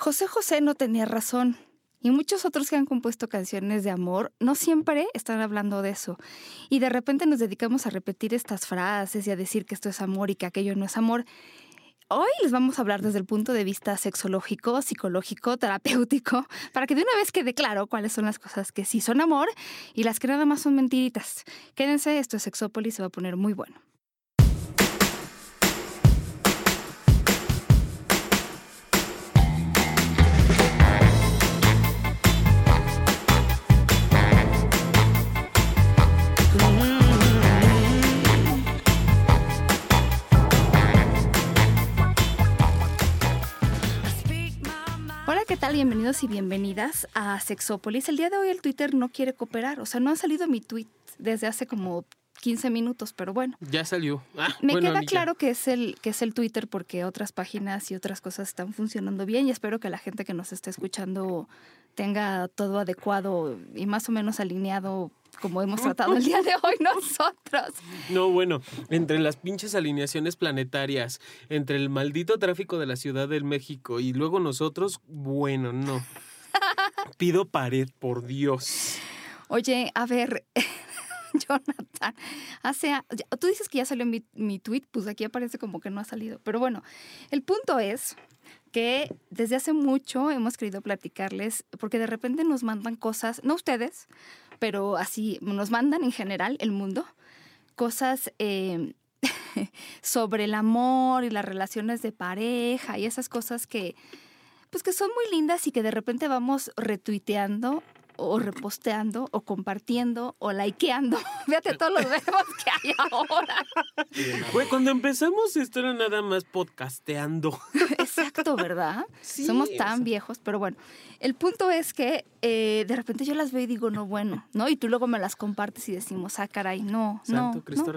José José no tenía razón. Y muchos otros que han compuesto canciones de amor no siempre están hablando de eso. Y de repente nos dedicamos a repetir estas frases y a decir que esto es amor y que aquello no es amor. Hoy les vamos a hablar desde el punto de vista sexológico, psicológico, terapéutico, para que de una vez quede claro cuáles son las cosas que sí son amor y las que nada más son mentiritas. Quédense, esto es Sexópolis, se va a poner muy bueno. Bienvenidos y bienvenidas a Sexópolis. El día de hoy el Twitter no quiere cooperar, o sea, no ha salido mi tweet desde hace como 15 minutos, pero bueno. Ya salió. Ah, Me queda claro que es, el, que es el Twitter porque otras páginas y otras cosas están funcionando bien y espero que la gente que nos esté escuchando tenga todo adecuado y más o menos alineado como hemos tratado el día de hoy nosotros. No, bueno, entre las pinches alineaciones planetarias, entre el maldito tráfico de la Ciudad del México y luego nosotros, bueno, no. Pido pared, por Dios. Oye, a ver, Jonathan, hace, tú dices que ya salió mi, mi tweet, pues aquí aparece como que no ha salido. Pero bueno, el punto es que desde hace mucho hemos querido platicarles, porque de repente nos mandan cosas, no ustedes, pero así nos mandan en general el mundo, cosas eh, sobre el amor y las relaciones de pareja y esas cosas que, pues que son muy lindas y que de repente vamos retuiteando o reposteando o compartiendo o likeando. Fíjate todos los verbos que hay ahora. cuando empezamos esto era nada más podcasteando. Exacto, ¿verdad? Somos tan viejos, pero bueno. El punto es que eh, de repente yo las veo y digo, no, bueno, ¿no? Y tú luego me las compartes y decimos, ah, caray, no, no. Cristo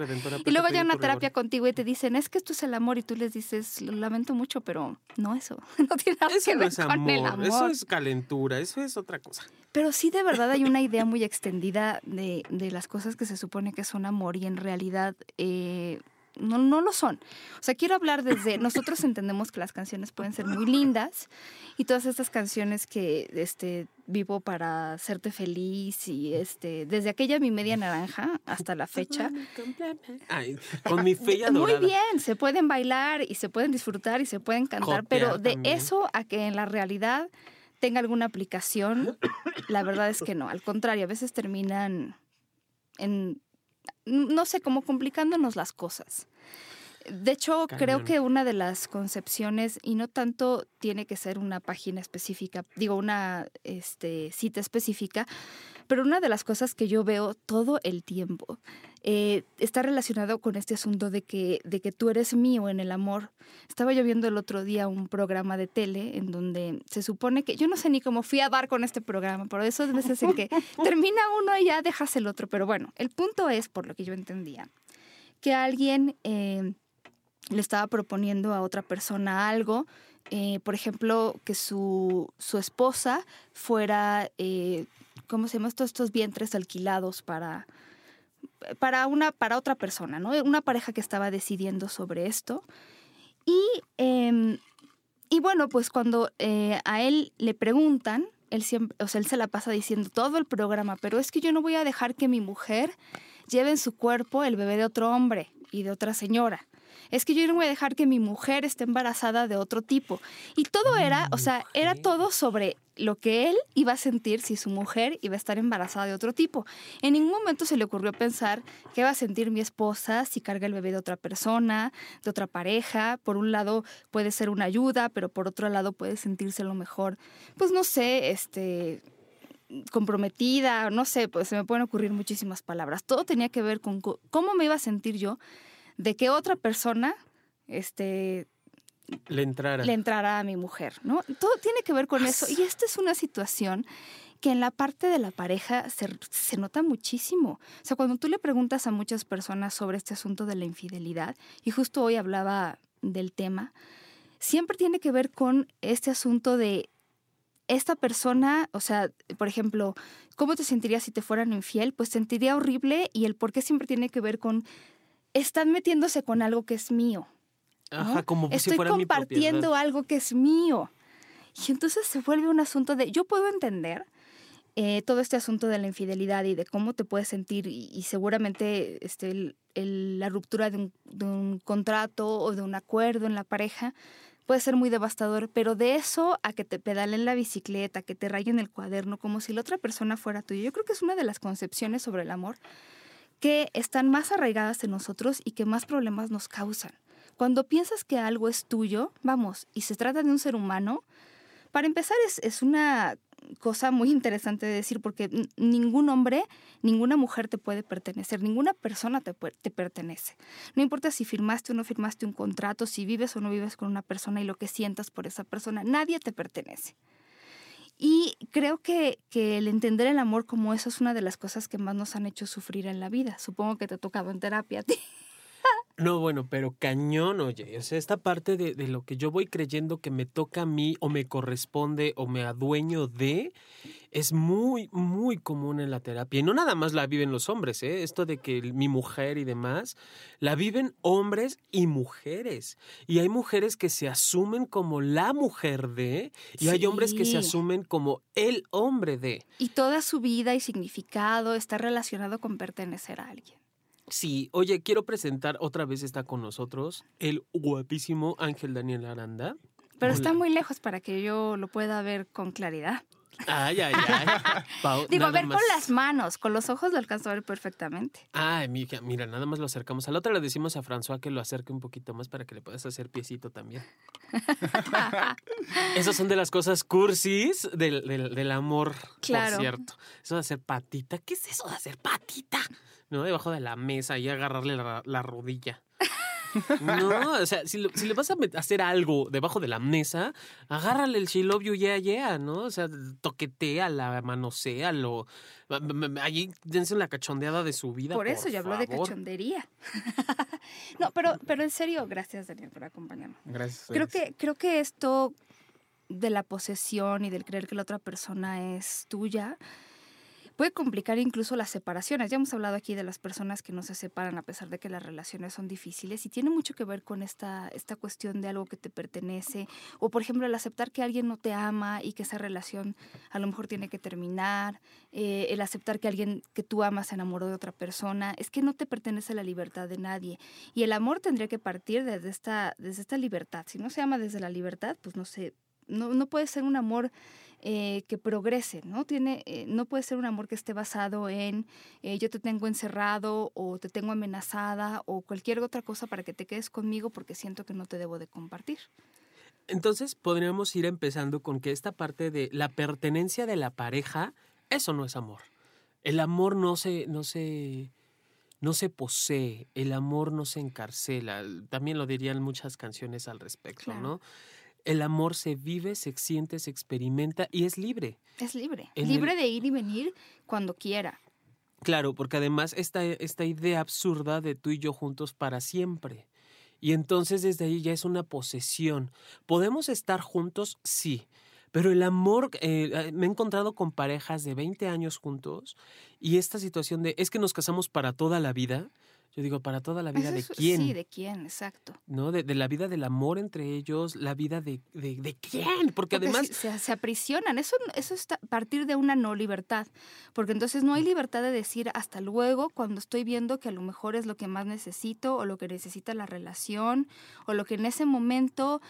Y luego ya una terapia contigo y te dicen, es que esto es el amor, y tú les dices, lo lamento mucho, pero no eso. No tiene nada eso que ver es con el amor. Eso es calentura, eso es otra cosa. Pero sí, de verdad hay una idea muy extendida de, de las cosas que se supone que son amor y en realidad eh, no, no lo son. O sea, quiero hablar desde, nosotros entendemos que las canciones pueden ser muy lindas y todas estas canciones que este, vivo para hacerte feliz y este, desde aquella mi media naranja hasta la fecha. con mi fe Muy bien, se pueden bailar y se pueden disfrutar y se pueden cantar, pero de eso a que en la realidad tenga alguna aplicación, la verdad es que no. Al contrario, a veces terminan en no sé, como complicándonos las cosas. De hecho, creo que una de las concepciones, y no tanto tiene que ser una página específica, digo, una este, cita específica, pero una de las cosas que yo veo todo el tiempo eh, está relacionado con este asunto de que, de que tú eres mío en el amor. Estaba yo viendo el otro día un programa de tele en donde se supone que, yo no sé ni cómo fui a dar con este programa, pero eso es veces en que termina uno y ya dejas el otro. Pero bueno, el punto es, por lo que yo entendía, que alguien eh, le estaba proponiendo a otra persona algo, eh, por ejemplo, que su, su esposa fuera, eh, ¿cómo se llama? Estos, estos vientres alquilados para, para, una, para otra persona, ¿no? Una pareja que estaba decidiendo sobre esto. Y, em, y bueno, pues cuando eh, a él le preguntan, él, siempre, o sea, él se la pasa diciendo todo el programa, pero es que yo no voy a dejar que mi mujer lleve en su cuerpo el bebé de otro hombre y de otra señora es que yo no voy a dejar que mi mujer esté embarazada de otro tipo. Y todo era, o sea, era todo sobre lo que él iba a sentir si su mujer iba a estar embarazada de otro tipo. En ningún momento se le ocurrió pensar qué va a sentir mi esposa si carga el bebé de otra persona, de otra pareja. Por un lado puede ser una ayuda, pero por otro lado puede sentirse lo mejor, pues no sé, este comprometida, no sé, pues se me pueden ocurrir muchísimas palabras. Todo tenía que ver con cómo me iba a sentir yo de que otra persona este, le entrara. le entrara a mi mujer, ¿no? Todo tiene que ver con eso. Y esta es una situación que en la parte de la pareja se, se, nota muchísimo. O sea, cuando tú le preguntas a muchas personas sobre este asunto de la infidelidad, y justo hoy hablaba del tema, siempre tiene que ver con este asunto de esta persona, o sea, por ejemplo, ¿cómo te sentirías si te fueran infiel? Pues sentiría horrible y el por qué siempre tiene que ver con están metiéndose con algo que es mío. Ajá, como Estoy si fuera compartiendo algo que es mío. Y entonces se vuelve un asunto de, yo puedo entender eh, todo este asunto de la infidelidad y de cómo te puedes sentir y, seguramente este, la ruptura de un, de un contrato o de un acuerdo en la pareja puede ser muy devastador, pero de eso a que te pedalen la bicicleta, que te rayen el cuaderno, como si la otra persona fuera tuya, yo creo que es una de las concepciones sobre el amor que están más arraigadas en nosotros y que más problemas nos causan. Cuando piensas que algo es tuyo, vamos, y se trata de un ser humano, para empezar es, es una cosa muy interesante de decir, porque ningún hombre, ninguna mujer te puede pertenecer, ninguna persona te, te pertenece. No importa si firmaste o no firmaste un contrato, si vives o no vives con una persona y lo que sientas por esa persona, nadie te pertenece. Y creo que, que, el entender el amor como eso es una de las cosas que más nos han hecho sufrir en la vida. Supongo que te ha tocado en terapia a ti. No, bueno, pero cañón, oye. O sea, esta parte de, de, lo que yo voy creyendo que me toca a mí o me corresponde o me adueño de, es muy, muy común en la terapia. Y no nada más la viven los hombres, ¿eh? Esto de que mi mujer y demás, la viven hombres y mujeres. Y hay mujeres que se asumen como la mujer de, y hay hombres que se asumen como el hombre de. Y toda su vida y significado está relacionado con pertenecer a alguien. Sí, oye, quiero presentar otra vez está con nosotros el guapísimo Ángel Daniel Aranda. Pero está muy lejos para que yo lo pueda ver con claridad. Ay, ay, ay. Digo, a ver con las manos, con los ojos lo alcanzo a ver perfectamente. Ay, mira, mira, nada más lo acercamos. Al otro le decimos a François que lo acerque un poquito más para que le puedas hacer piecito también. Esas son de las cosas cursis del, del, amor, claro. por cierto. Eso de hacer patita. ¿Qué es eso de hacer patita? ¿No? Debajo de la mesa y agarrarle la, rodilla. No, o sea, si, le vas a hacer algo debajo de la mesa, agárrale el she love you, yeah, yeah, ¿no? O sea, toquetea, la manosea, lo. Allí dense la cachondeada de su vida. Por eso ya habló de cachondería. no, pero, pero en serio, gracias, Daniel, por acompañarnos. Gracias. Creo que, creo que esto de la posesión y del creer que la otra persona es tuya puede complicar incluso las separaciones. Ya hemos hablado aquí de las personas que no se separan a pesar de que las relaciones son difíciles y tiene mucho que ver con esta, esta cuestión de algo que te pertenece o por ejemplo el aceptar que alguien no te ama y que esa relación a lo mejor tiene que terminar, eh, el aceptar que alguien que tú amas se enamoró de otra persona, es que no te pertenece la libertad de nadie y el amor tendría que partir desde esta, desde esta libertad. Si no se ama desde la libertad, pues no sé, no, no puede ser un amor eh, que progrese, ¿no? Tiene, eh, no puede ser un amor que esté basado en eh, yo te tengo encerrado o te tengo amenazada o cualquier otra cosa para que te quedes conmigo porque siento que no te debo de compartir. Entonces podríamos ir empezando con que esta parte de la pertenencia de la pareja, eso no es amor. El amor no se, no se, no se posee, el amor no se encarcela. También lo dirían muchas canciones al respecto, ¿no? El amor se vive, se siente, se experimenta y es libre. Es libre. libre de ir y venir cuando quiera. Claro, porque además esta, esta idea absurda de tú y yo juntos para siempre. Y entonces desde ahí ya es una posesión. ¿Podemos estar juntos? Sí. Pero el amor, eh, me he encontrado con parejas de 20 años juntos y esta situación de es que nos casamos para toda la vida yo digo, para toda la vida de quién. Sí, de quién, exacto. ¿No? De, la vida del amor entre ellos, la vida de, de, quién. Porque, además. Se, se, aprisionan. Eso, eso es a partir de una no libertad. Porque entonces no hay libertad de decir hasta luego cuando estoy viendo que a lo mejor es lo que más necesito o lo que necesita la relación o lo que en ese momento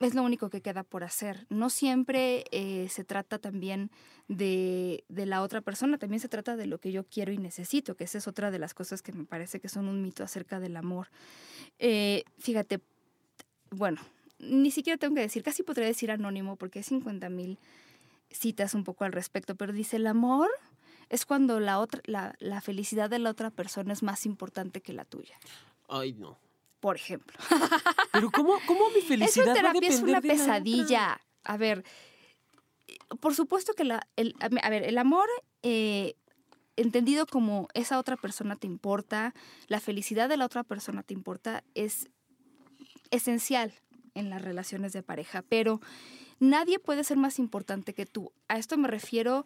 es lo único que queda por hacer. No siempre eh, se trata también de, de, la otra persona, también se trata de lo que yo quiero y necesito, que esa es otra de las cosas que me parece que son un mito acerca del amor. Eh, fíjate, bueno, ni siquiera tengo que decir, casi podría decir anónimo porque hay 50 mil citas un poco al respecto, pero dice, el amor es cuando la, otra, la, la felicidad de la otra persona es más importante que la tuya. Ay, no por ejemplo. Pero ¿cómo, cómo mi felicidad Esa terapia es una pesadilla. A ver, por supuesto que la, el, a ver, el amor eh, entendido como esa otra persona te importa, la felicidad de la otra persona te importa, es esencial en las relaciones de pareja, pero nadie puede ser más importante que tú. A esto me refiero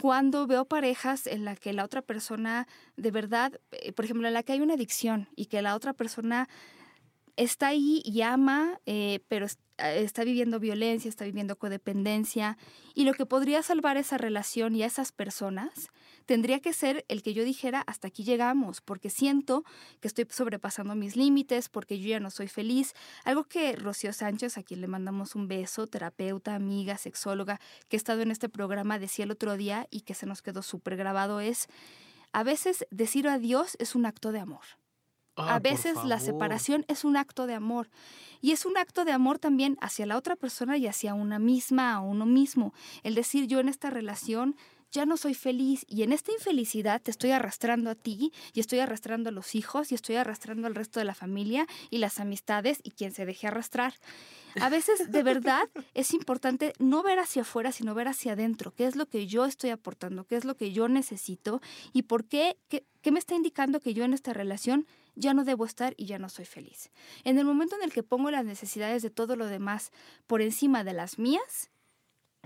cuando veo parejas en la que la otra persona de verdad, eh, por ejemplo, en la que hay una adicción y que la otra persona está ahí y ama, eh, pero está viviendo violencia, está viviendo codependencia, y lo que podría salvar esa relación y a esas personas tendría que ser el que yo dijera hasta aquí llegamos, porque siento que estoy sobrepasando mis límites, porque yo ya no soy feliz. Algo que Rocío Sánchez, a quien le mandamos un beso, terapeuta, amiga, sexóloga, que ha estado en este programa, decía el otro día y que se nos quedó súper grabado es, a veces decir adiós es un acto de amor. A ah, veces la separación es un acto de amor. Y es un acto de amor también hacia la otra persona y hacia una misma o uno mismo. El decir yo en esta relación ya no soy feliz y en esta infelicidad te estoy arrastrando a ti y estoy arrastrando a los hijos y estoy arrastrando al resto de la familia y las amistades y quien se deje arrastrar. A veces de verdad es importante no ver hacia afuera, sino ver hacia adentro, qué es lo que yo estoy aportando, qué es lo que yo necesito y por qué, qué, qué me está indicando que yo en esta relación ya no debo estar y ya no soy feliz. En el momento en el que pongo las necesidades de todo lo demás por encima de las mías,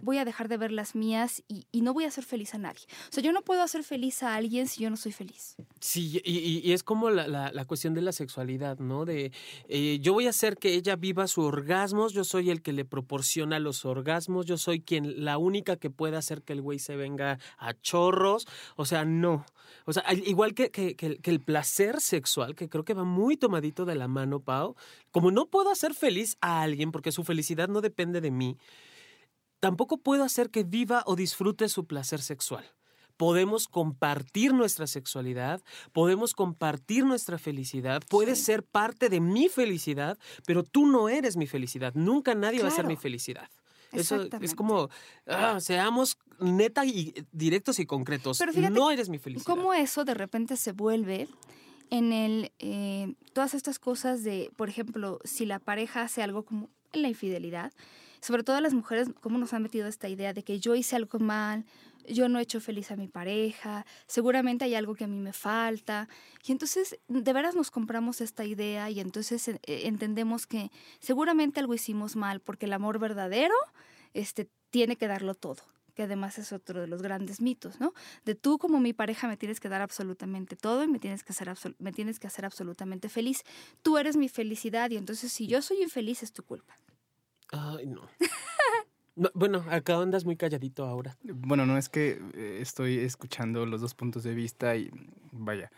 voy a dejar de ver las mías y, no voy a hacer feliz a nadie. O sea, yo no puedo hacer feliz a alguien si yo no soy feliz. Sí, y, es como la, cuestión de la sexualidad, ¿no? De eh, yo voy a hacer que ella viva su orgasmos, yo soy el que le proporciona los orgasmos, yo soy quien, la única que puede hacer que el güey se venga a chorros. O sea, no. O sea, igual que, que, que, el placer sexual, que creo que va muy tomadito de la mano, Pau, como no puedo hacer feliz a alguien porque su felicidad no depende de mí, tampoco puedo hacer que viva o disfrute su placer sexual. Podemos compartir nuestra sexualidad, podemos compartir nuestra felicidad, puedes ser parte de mi felicidad, pero tú no eres mi felicidad, nunca nadie va a ser mi felicidad. Eso es como, ah, seamos neta y directos y concretos. no eres mi felicidad. ¿Cómo eso de repente se vuelve en el, eh, todas estas cosas de, por ejemplo, si la pareja hace algo como la infidelidad, sobre todo las mujeres, cómo nos han metido esta idea de que yo hice algo mal, yo no he hecho feliz a mi pareja, seguramente hay algo que a mí me falta. Y entonces, de veras nos compramos esta idea y entonces eh, entendemos que seguramente algo hicimos mal, porque el amor verdadero este, tiene que darlo todo que además es otro de los grandes mitos, ¿no? De tú como mi pareja me tienes que dar absolutamente todo y me tienes que hacer, me tienes que hacer absolutamente feliz. Tú eres mi felicidad y entonces si yo soy infeliz es tu culpa. Ay, no. bueno, acá andas muy calladito ahora. Bueno, no es que eh, estoy escuchando los dos puntos de vista y vaya,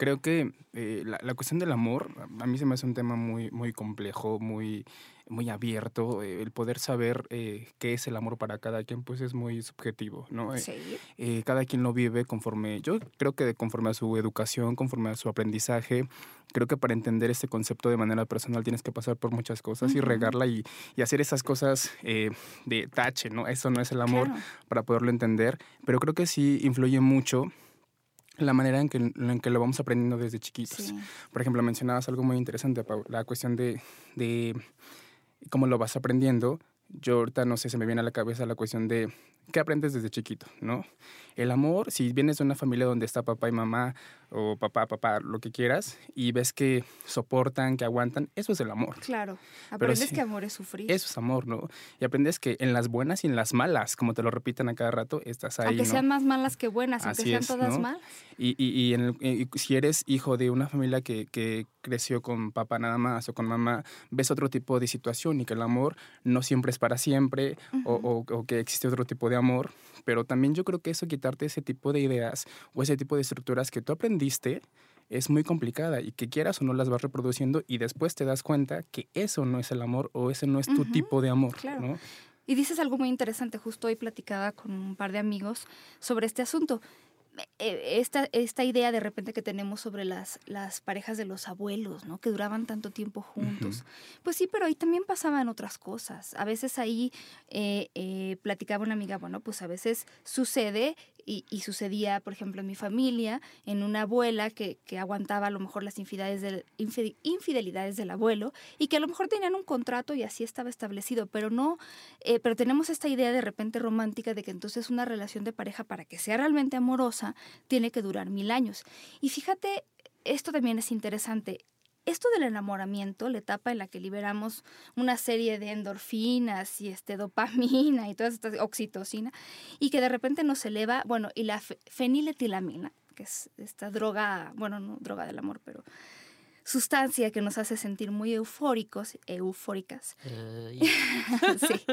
creo que eh, la, la, cuestión del amor a mí se me hace un tema muy, muy complejo, muy muy abierto, eh, el poder saber eh, qué es el amor para cada quien, pues es muy subjetivo, ¿no? Sí. Eh, cada quien lo vive conforme, yo creo que conforme a su educación, conforme a su aprendizaje, creo que para entender este concepto de manera personal tienes que pasar por muchas cosas y regarla y, y, hacer esas cosas de tache, ¿no? Eso no es el amor para poderlo entender, pero creo que sí influye mucho la manera en que, en que lo vamos aprendiendo desde chiquitos. Por ejemplo, mencionabas algo muy interesante, la cuestión de, de cómo lo vas aprendiendo, yo ahorita no sé, se me viene a la cabeza la cuestión de qué aprendes desde chiquito, ¿no? El amor, si vienes de una familia donde está papá y mamá, o papá, papá, lo que quieras, y ves que soportan, que aguantan, eso es el amor. Claro. Aprendes que amor es sufrir. Eso es amor, ¿no? Y aprendes que en las buenas y en las malas, como te lo repitan a cada rato, estás ahí. Aunque sean más malas que buenas, aunque sean todas malas. Y, y, y, si eres hijo de una familia que, que creció con papá nada más o con mamá, ves otro tipo de situación y que el amor no siempre es para siempre o, o, o que existe otro tipo de amor. Pero también yo creo que eso, quitarte ese tipo de ideas o ese tipo de estructuras que tú aprendiste, es muy complicada y que quieras o no las vas reproduciendo y después te das cuenta que eso no es el amor o ese no es tu tipo de amor. ¿no? Y dices algo muy interesante, justo hoy platicaba con un par de amigos sobre este asunto. Eh, esta, esta idea de repente que tenemos sobre las, las parejas de los abuelos, ¿no? Que duraban tanto tiempo juntos. Pues sí, pero ahí también pasaban otras cosas. A veces ahí eh, eh, platicaba una amiga, bueno, pues a veces sucede y, sucedía, por ejemplo, en mi familia, en una abuela que, que aguantaba a lo mejor las infidelidades del, infidelidades del abuelo y que a lo mejor tenían un contrato y así estaba establecido, pero no, pero tenemos esta idea de repente romántica de que entonces una relación de pareja para que sea realmente amorosa tiene que durar mil años. Y fíjate, esto también es interesante. Esto del enamoramiento, la etapa en la que liberamos una serie de endorfinas y este dopamina y toda esta oxitocina, y que de repente nos eleva, bueno, y la feniletilamina, que es esta droga, bueno, no droga del amor, pero sustancia que nos hace sentir muy eufóricos, eufóricas. sí.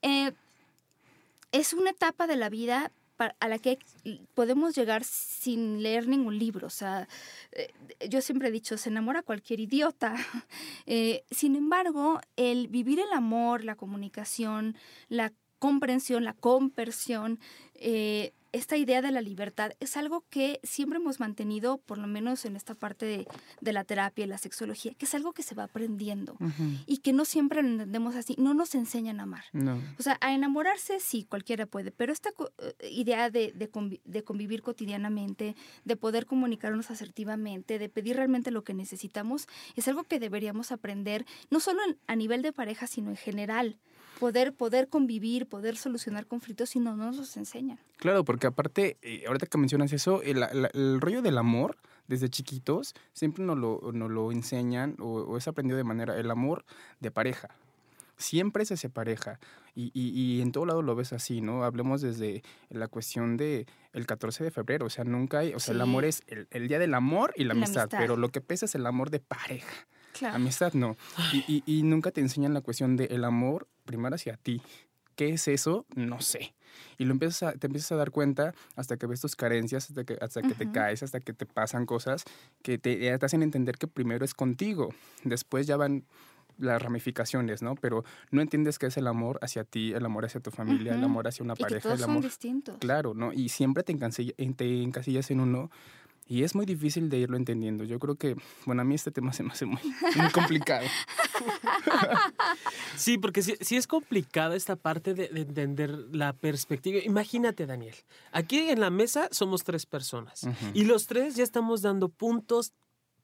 Eh, es una etapa de la vida a la que podemos llegar sin leer ningún libro. O sea, eh, yo siempre he dicho, se enamora cualquier idiota. Eh, sin embargo, el vivir el amor, la comunicación, la comprensión, la compersión, eh, esta idea de la libertad es algo que siempre hemos mantenido, por lo menos en esta parte de, la terapia y la sexología, que es algo que se va aprendiendo y que no siempre lo entendemos así, no nos enseñan a amar. O sea, a enamorarse sí, cualquiera puede, pero esta eh, idea de, de, convivir cotidianamente, de poder comunicarnos asertivamente, de pedir realmente lo que necesitamos, es algo que deberíamos aprender, no solo a nivel de pareja, sino en general poder, poder convivir, poder solucionar conflictos si no nos enseñan. Claro, porque aparte, eh, ahorita que mencionas eso, el, rollo del amor, desde chiquitos, siempre nos lo, lo enseñan o, es aprendido de manera, el amor de pareja. Siempre es hacia pareja. Y, y, en todo lado lo ves así, ¿no? Hablemos desde la cuestión de el 14 de febrero. O sea, nunca hay. O sea, el amor es el, día del amor y la, amistad, Pero lo que pesa es el amor de pareja. Amistad no. Y, y, nunca te enseñan la cuestión del el amor primero hacia ti. ¿Qué es eso? No sé. Y lo empiezas te empiezas a dar cuenta hasta que ves tus carencias, hasta que, hasta que te caes, hasta que te pasan cosas que te, te hacen entender que primero es contigo. Después ya van las ramificaciones, ¿no? Pero no entiendes qué es el amor hacia ti, el amor hacia tu familia, el amor hacia una pareja, el amor. Son distintos. Claro, ¿no? Y siempre te, te encasillas en uno y es muy difícil de irlo entendiendo. Yo creo que, bueno, a mí este tema se me hace muy, complicado. sí, porque sí, es complicada esta parte de, entender la perspectiva. Imagínate, Daniel, aquí en la mesa somos tres personas y los tres ya estamos dando puntos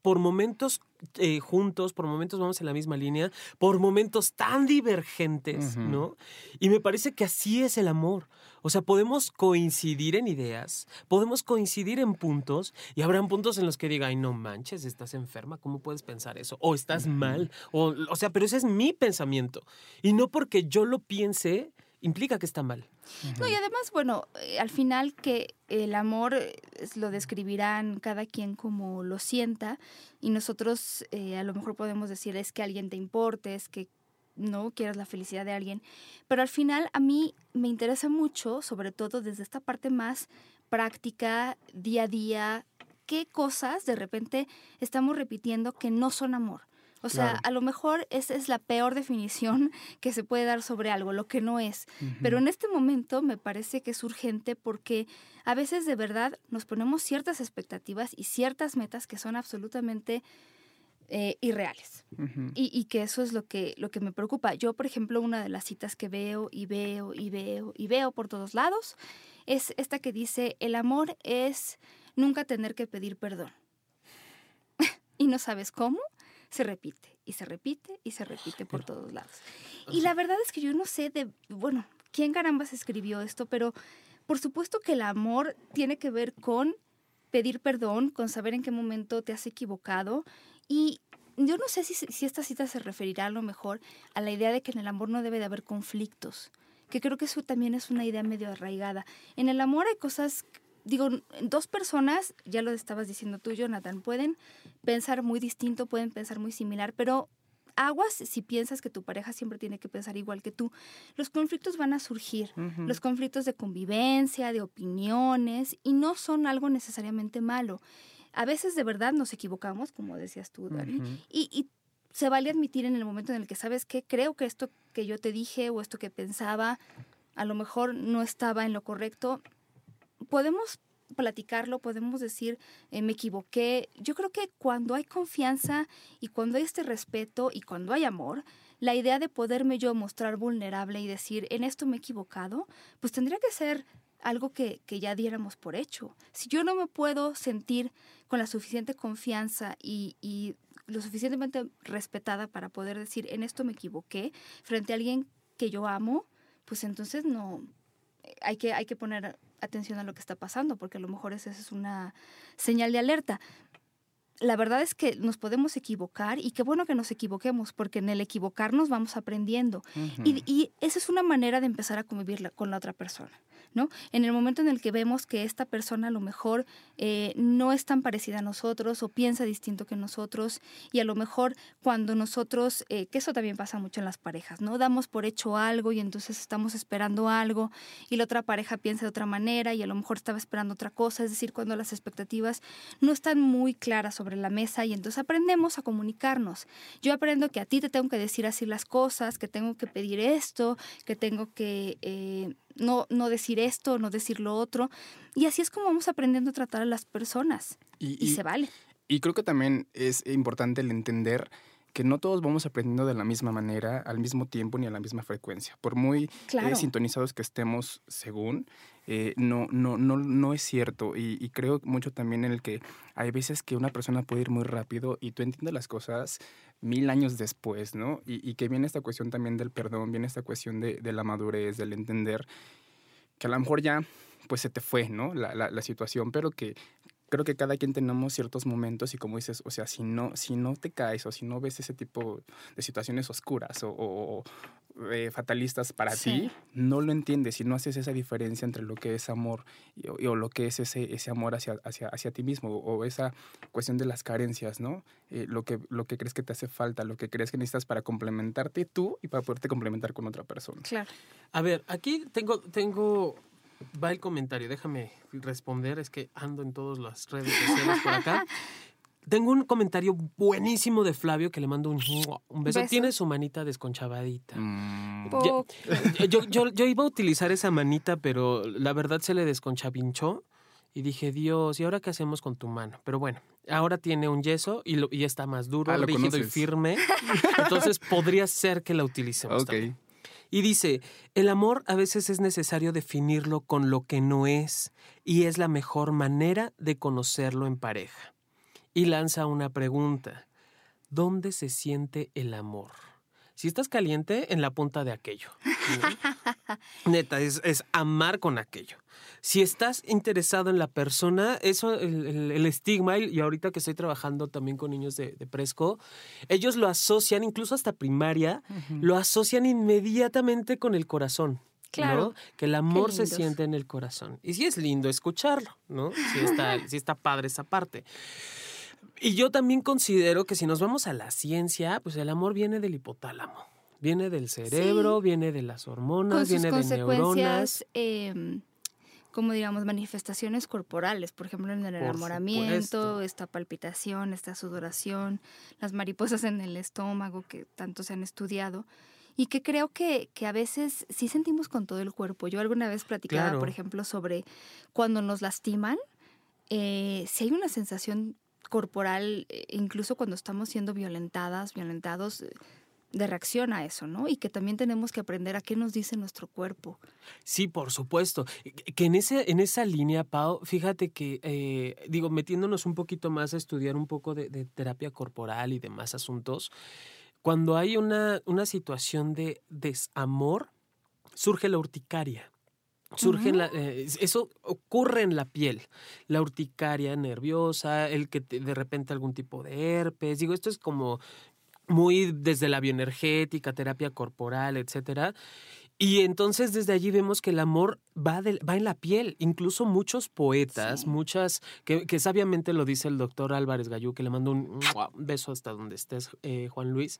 por momentos eh, juntos, por momentos vamos en la misma línea, por momentos tan divergentes, ¿no? Y me parece que así es el amor. O sea, podemos coincidir en ideas, podemos coincidir en puntos y habrán puntos en los que diga, ay, no manches, estás enferma, ¿cómo puedes pensar eso? O estás mal, o, o sea, pero ese es mi pensamiento. Y no porque yo lo piense, implica que está mal. No, y además, bueno, eh, al final que el amor eh, lo describirán cada quien como lo sienta y nosotros eh, a lo mejor podemos decir es que alguien te importe, es que no quieras la felicidad de alguien, pero al final a mí me interesa mucho, sobre todo desde esta parte más práctica, día a día, qué cosas de repente estamos repitiendo que no son amor. O sea, a lo mejor esa es la peor definición que se puede dar sobre algo, lo que no es. Pero en este momento me parece que es urgente porque a veces de verdad nos ponemos ciertas expectativas y ciertas metas que son absolutamente eh, irreales. y, y, que eso es lo que, lo que me preocupa. Yo, por ejemplo, una de las citas que veo y veo y veo y veo por todos lados es esta que dice, el amor es nunca tener que pedir perdón. y no sabes cómo se repite y se repite y se repite por todos lados. Y la verdad es que yo no sé de, bueno, quién carambas escribió esto, pero por supuesto que el amor tiene que ver con pedir perdón, con saber en qué momento te has equivocado y yo no sé si, si esta cita se referirá a lo mejor a la idea de que en el amor no debe de haber conflictos, que creo que eso también es una idea medio arraigada. En el amor hay cosas digo, dos personas, ya lo estabas diciendo tú, Jonathan, pueden pensar muy distinto, pueden pensar muy similar, pero aguas si piensas que tu pareja siempre tiene que pensar igual que tú. Los conflictos van a surgir, los conflictos de convivencia, de opiniones, y no son algo necesariamente malo. A veces de verdad nos equivocamos, como decías tú, Dani, y, y se vale admitir en el momento en el que sabes que creo que esto que yo te dije o esto que pensaba a lo mejor no estaba en lo correcto podemos platicarlo, podemos decir, eh, me equivoqué. Yo creo que cuando hay confianza y cuando hay este respeto y cuando hay amor, la idea de poderme yo mostrar vulnerable y decir, en esto me he equivocado, pues tendría que ser algo que, ya diéramos por hecho. Si yo no me puedo sentir con la suficiente confianza y, y lo suficientemente respetada para poder decir, en esto me equivoqué, frente a alguien que yo amo, pues entonces no, hay que, hay que poner atención a lo que está pasando, porque a lo mejor esa es una señal de alerta. La verdad es que nos podemos equivocar y qué bueno que nos equivoquemos, porque en el equivocarnos vamos aprendiendo. y, y, esa es una manera de empezar a convivir con la otra persona. ¿No? En el momento en el que vemos que esta persona a lo mejor eh, no es tan parecida a nosotros o piensa distinto que nosotros y a lo mejor cuando nosotros, eh, que eso también pasa mucho en las parejas, ¿no? Damos por hecho algo y entonces estamos esperando algo y la otra pareja piensa de otra manera y a lo mejor estaba esperando otra cosa, es decir, cuando las expectativas no están muy claras sobre la mesa y entonces aprendemos a comunicarnos. Yo aprendo que a ti te tengo que decir así las cosas, que tengo que pedir esto, que tengo que... Eh, no, no decir esto, no decir lo otro. Y así es como vamos aprendiendo a tratar a las personas. Y, se vale. Y creo que también es importante el entender que no todos vamos aprendiendo de la misma manera, al mismo tiempo ni a la misma frecuencia. Por muy eh, sintonizados que estemos según, eh, no, no, no, no es cierto. Y, creo mucho también en el que hay veces que una persona puede ir muy rápido y tú entiendes las cosas mil años después, ¿no? Y, que viene esta cuestión también del perdón, viene esta cuestión de, de la madurez, del entender que a lo mejor ya pues se te fue, ¿no? La, la, la, situación, pero que creo que cada quien tenemos ciertos momentos y como dices, o sea, si no, si no te caes o si no ves ese tipo de situaciones oscuras o, eh, fatalistas para ti, no lo entiendes si no haces esa diferencia entre lo que es amor y, o, lo que es ese, ese amor hacia, hacia, hacia ti mismo o, esa cuestión de las carencias, ¿no? Eh, lo, que, lo que crees que te hace falta, lo que crees que necesitas para complementarte tú y para poderte complementar con otra persona. Claro. A ver, aquí tengo, tengo va el comentario, déjame responder, es que ando en todas las redes sociales por acá. Tengo un comentario buenísimo de Flavio que le mando un, un beso. Tiene su manita desconchavadita. Mm. Yo, yo, iba a utilizar esa manita, pero la verdad se le desconchavinchó. Y dije, Dios, ¿y ahora qué hacemos con tu mano? Pero bueno, ahora tiene un yeso y, lo, y está más duro, ah, rígido y firme. Entonces podría ser que la utilicemos. Ok. Y dice, el amor a veces es necesario definirlo con lo que no es y es la mejor manera de conocerlo en pareja. Y lanza una pregunta, ¿dónde se siente el amor? Si estás caliente, en la punta de aquello. Neta, es, es amar con aquello si estás interesado en la persona, eso, el, estigma, y ahorita que estoy trabajando también con niños de, de Presco, ellos lo asocian, incluso hasta primaria, lo asocian inmediatamente con el corazón. Claro. Que el amor se siente en el corazón. Y sí es lindo escucharlo, ¿no? Sí está, sí está padre esa parte. Y yo también considero que si nos vamos a la ciencia, pues el amor viene del hipotálamo. Viene del cerebro, viene de las hormonas, viene de neuronas. Eh, como digamos, manifestaciones corporales, por ejemplo, en el enamoramiento, esta palpitación, esta sudoración, las mariposas en el estómago que tanto se han estudiado y que creo que, que a veces sí sentimos con todo el cuerpo. Yo alguna vez platicaba, por ejemplo, sobre cuando nos lastiman, eh, si hay una sensación corporal, eh, incluso cuando estamos siendo violentadas, violentados, de reacción a eso, ¿no? Y que también tenemos que aprender a qué nos dice nuestro cuerpo. Sí, por supuesto. Que en, ese, en esa línea, Pau, fíjate que, eh, digo, metiéndonos un poquito más a estudiar un poco de, terapia corporal y demás asuntos, cuando hay una, una situación de desamor, surge la urticaria. Surge la, eh, eso ocurre en la piel, la urticaria nerviosa, el que de repente algún tipo de herpes. Digo, esto es como muy desde la bioenergética, terapia corporal, etcétera. Y entonces desde allí vemos que el amor va, va en la piel. Incluso muchos poetas, muchas, que, que, sabiamente lo dice el doctor Álvarez Gallú, que le mando un beso hasta donde estés, eh, Juan Luis.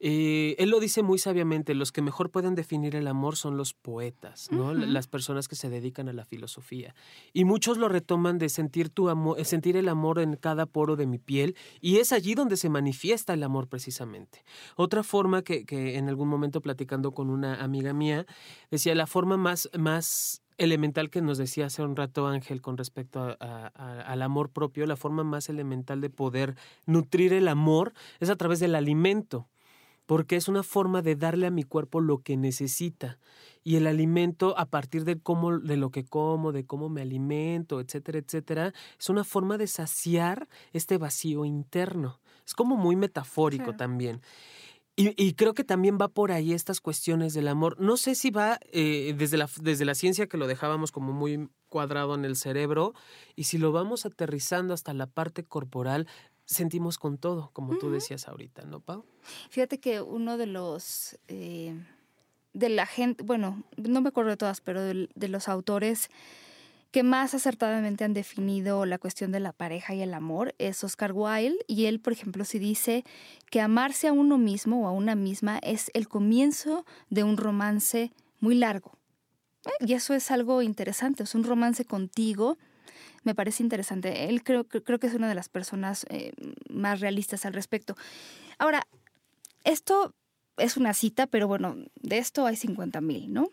Eh, él lo dice muy sabiamente, los que mejor pueden definir el amor son los poetas, ¿no? Las personas que se dedican a la filosofía. Y muchos lo retoman de sentir tu amor, eh, sentir el amor en cada poro de mi piel, y es allí donde se manifiesta el amor precisamente. Otra forma que, que en algún momento platicando con una amiga mía, decía la forma más, más elemental que nos decía hace un rato Ángel con respecto al amor propio, la forma más elemental de poder nutrir el amor es a través del alimento porque es una forma de darle a mi cuerpo lo que necesita. Y el alimento, a partir de, cómo, de lo que como, de cómo me alimento, etcétera, etcétera, es una forma de saciar este vacío interno. Es como muy metafórico también. Y, creo que también va por ahí estas cuestiones del amor. No sé si va eh, desde, la, desde la ciencia que lo dejábamos como muy cuadrado en el cerebro y si lo vamos aterrizando hasta la parte corporal, sentimos con todo, como tú decías ahorita, ¿no, Pau? Fíjate que uno de los, eh, de la gente, bueno, no me acuerdo de todas, pero de, los autores que más acertadamente han definido la cuestión de la pareja y el amor es Oscar Wilde y él, por ejemplo, si dice que amarse a uno mismo o a una misma es el comienzo de un romance muy largo. Y eso es algo interesante, es un romance contigo. Me parece interesante. Él creo, creo que es una de las personas eh, más realistas al respecto. Ahora, esto es una cita, pero bueno, de esto hay 50 mil, ¿no?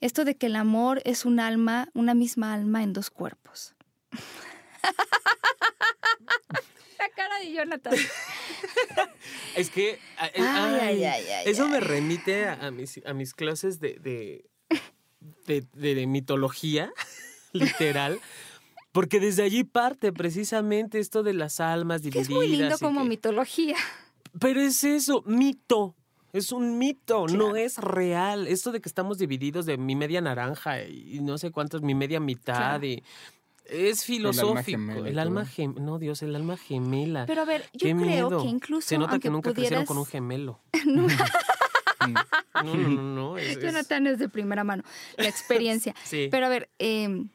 Esto de que el amor es un alma, una misma alma en dos cuerpos. La cara de Jonathan. es que eso me remite a, mis, a mis clases de, de, mitología, literal. Porque desde allí parte precisamente esto de las almas divididas. es muy lindo como mitología. Pero es eso, mito. Es un mito, no es real. Esto de que estamos divididos de mi media naranja y no sé cuántos, mi media mitad y es filosófico. El alma gemela. No, Dios, el alma gemela. Pero a ver, yo creo que incluso. Se nota que nunca crecieron con un gemelo. no, no, no. no es, Jonathan es de primera mano, la experiencia. sí. Pero a ver, em,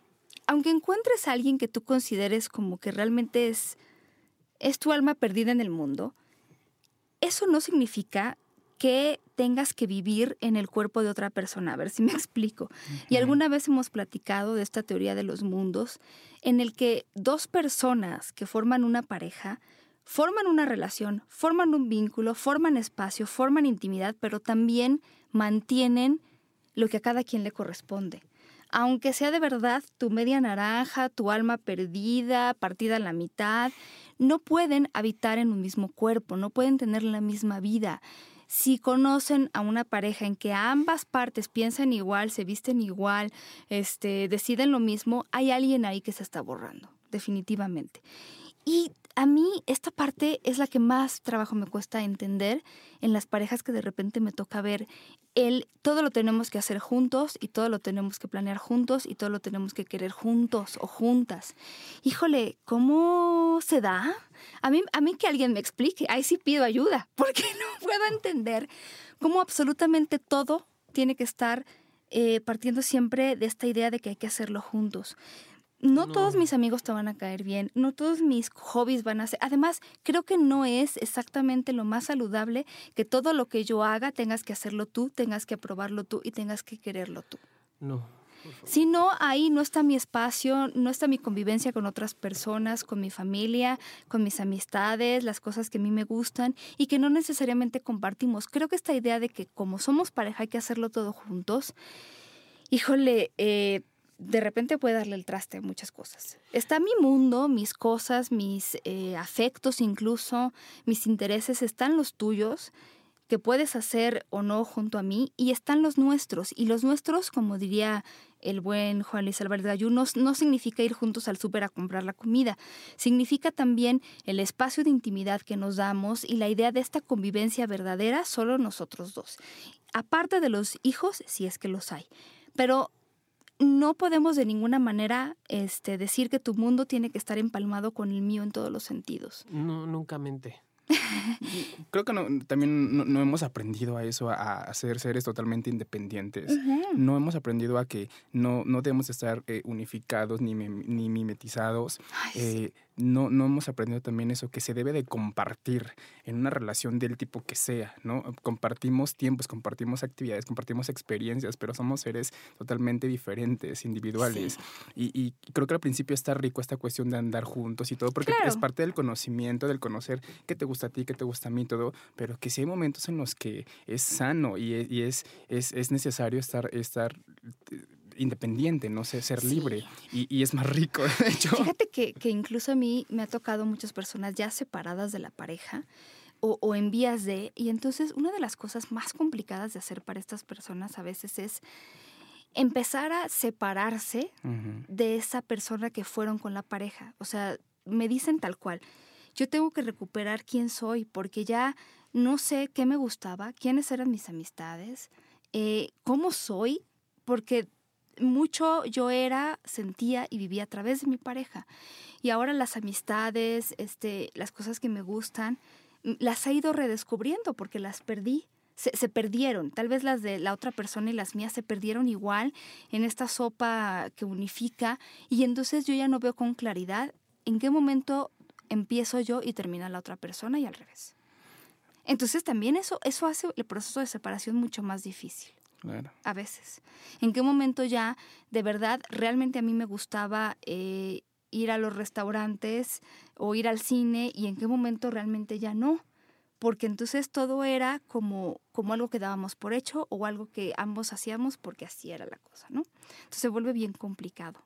aunque encuentres a alguien que tú consideres como que realmente es, es tu alma perdida en el mundo, eso no significa que tengas que vivir en el cuerpo de otra persona. A ver si me explico. Y alguna vez hemos platicado de esta teoría de los mundos, en el que dos personas que forman una pareja forman una relación, forman un vínculo, forman espacio, forman intimidad, pero también mantienen lo que a cada quien le corresponde. Aunque sea de verdad tu media naranja, tu alma perdida, partida a la mitad, no pueden habitar en un mismo cuerpo, no pueden tener la misma vida si conocen a una pareja en que ambas partes piensan igual, se visten igual, este, deciden lo mismo, hay alguien ahí que se está borrando, definitivamente. Y a mí esta parte es la que más trabajo me cuesta entender en las parejas que de repente me toca ver el todo lo tenemos que hacer juntos y todo lo tenemos que planear juntos y todo lo tenemos que querer juntos o juntas. Híjole, ¿cómo se da? A mí, a mí que alguien me explique, ahí sí pido ayuda, porque no puedo entender cómo absolutamente todo tiene que estar eh, partiendo siempre de esta idea de que hay que hacerlo juntos. No, todos mis amigos te van a caer bien, no todos mis hobbies van a ser. Además, creo que no es exactamente lo más saludable que todo lo que yo haga tengas que hacerlo tú, tengas que aprobarlo tú y tengas que quererlo tú. No. Si no, ahí no está mi espacio, no está mi convivencia con otras personas, con mi familia, con mis amistades, las cosas que a mí me gustan y que no necesariamente compartimos. Creo que esta idea de que como somos pareja hay que hacerlo todo juntos, híjole, eh, de repente puede darle el traste a muchas cosas. Está mi mundo, mis cosas, mis eh, afectos incluso, mis intereses, están los tuyos, que puedes hacer o no junto a mí, y están los nuestros. Y los nuestros, como diría el buen Juan Luis Álvarez Gallú, no, significa ir juntos al súper a comprar la comida, significa también el espacio de intimidad que nos damos y la idea de esta convivencia verdadera solo nosotros dos. Aparte de los hijos, si es que los hay. Pero no podemos de ninguna manera este, decir que tu mundo tiene que estar empalmado con el mío en todos los sentidos. No, nunca mente. Creo que también no, hemos aprendido a eso, a, ser seres totalmente independientes. No hemos aprendido a que no, no debemos estar eh, unificados ni, ni mimetizados. Eh, no, no hemos aprendido también eso, que se debe de compartir en una relación del tipo que sea, ¿no? Compartimos tiempos, compartimos actividades, compartimos experiencias, pero somos seres totalmente diferentes, individuales. Y, creo que al principio está rico esta cuestión de andar juntos y todo, porque es parte del conocimiento, del conocer qué te gusta a ti, qué te gusta a mí, todo, pero que sí hay momentos en los que es sano y, es, es, es, necesario estar, estar independiente, no sé, ser libre y, es más rico, de hecho. Fíjate que, incluso a mí me ha tocado muchas personas ya separadas de la pareja o, en vías de, y entonces una de las cosas más complicadas de hacer para estas personas a veces es empezar a separarse de esa persona que fueron con la pareja. O sea, me dicen tal cual, yo tengo que recuperar quién soy porque ya no sé qué me gustaba, quiénes eran mis amistades, eh, cómo soy, porque mucho yo era, sentía y vivía a través de mi pareja. Y ahora las amistades, este, las cosas que me gustan, las he ido redescubriendo porque las perdí. se, se, perdieron. Tal vez las de la otra persona y las mías se perdieron igual en esta sopa que unifica y entonces yo ya no veo con claridad en qué momento empiezo yo y termina la otra persona y al revés. Entonces también eso, eso hace el proceso de separación mucho más difícil. A veces. ¿En qué momento ya de verdad realmente a mí me gustaba eh, ir a los restaurantes o ir al cine y en qué momento realmente ya no? Porque entonces todo era como, como algo que dábamos por hecho o algo que ambos hacíamos porque así era la cosa, ¿no? Entonces se vuelve bien complicado.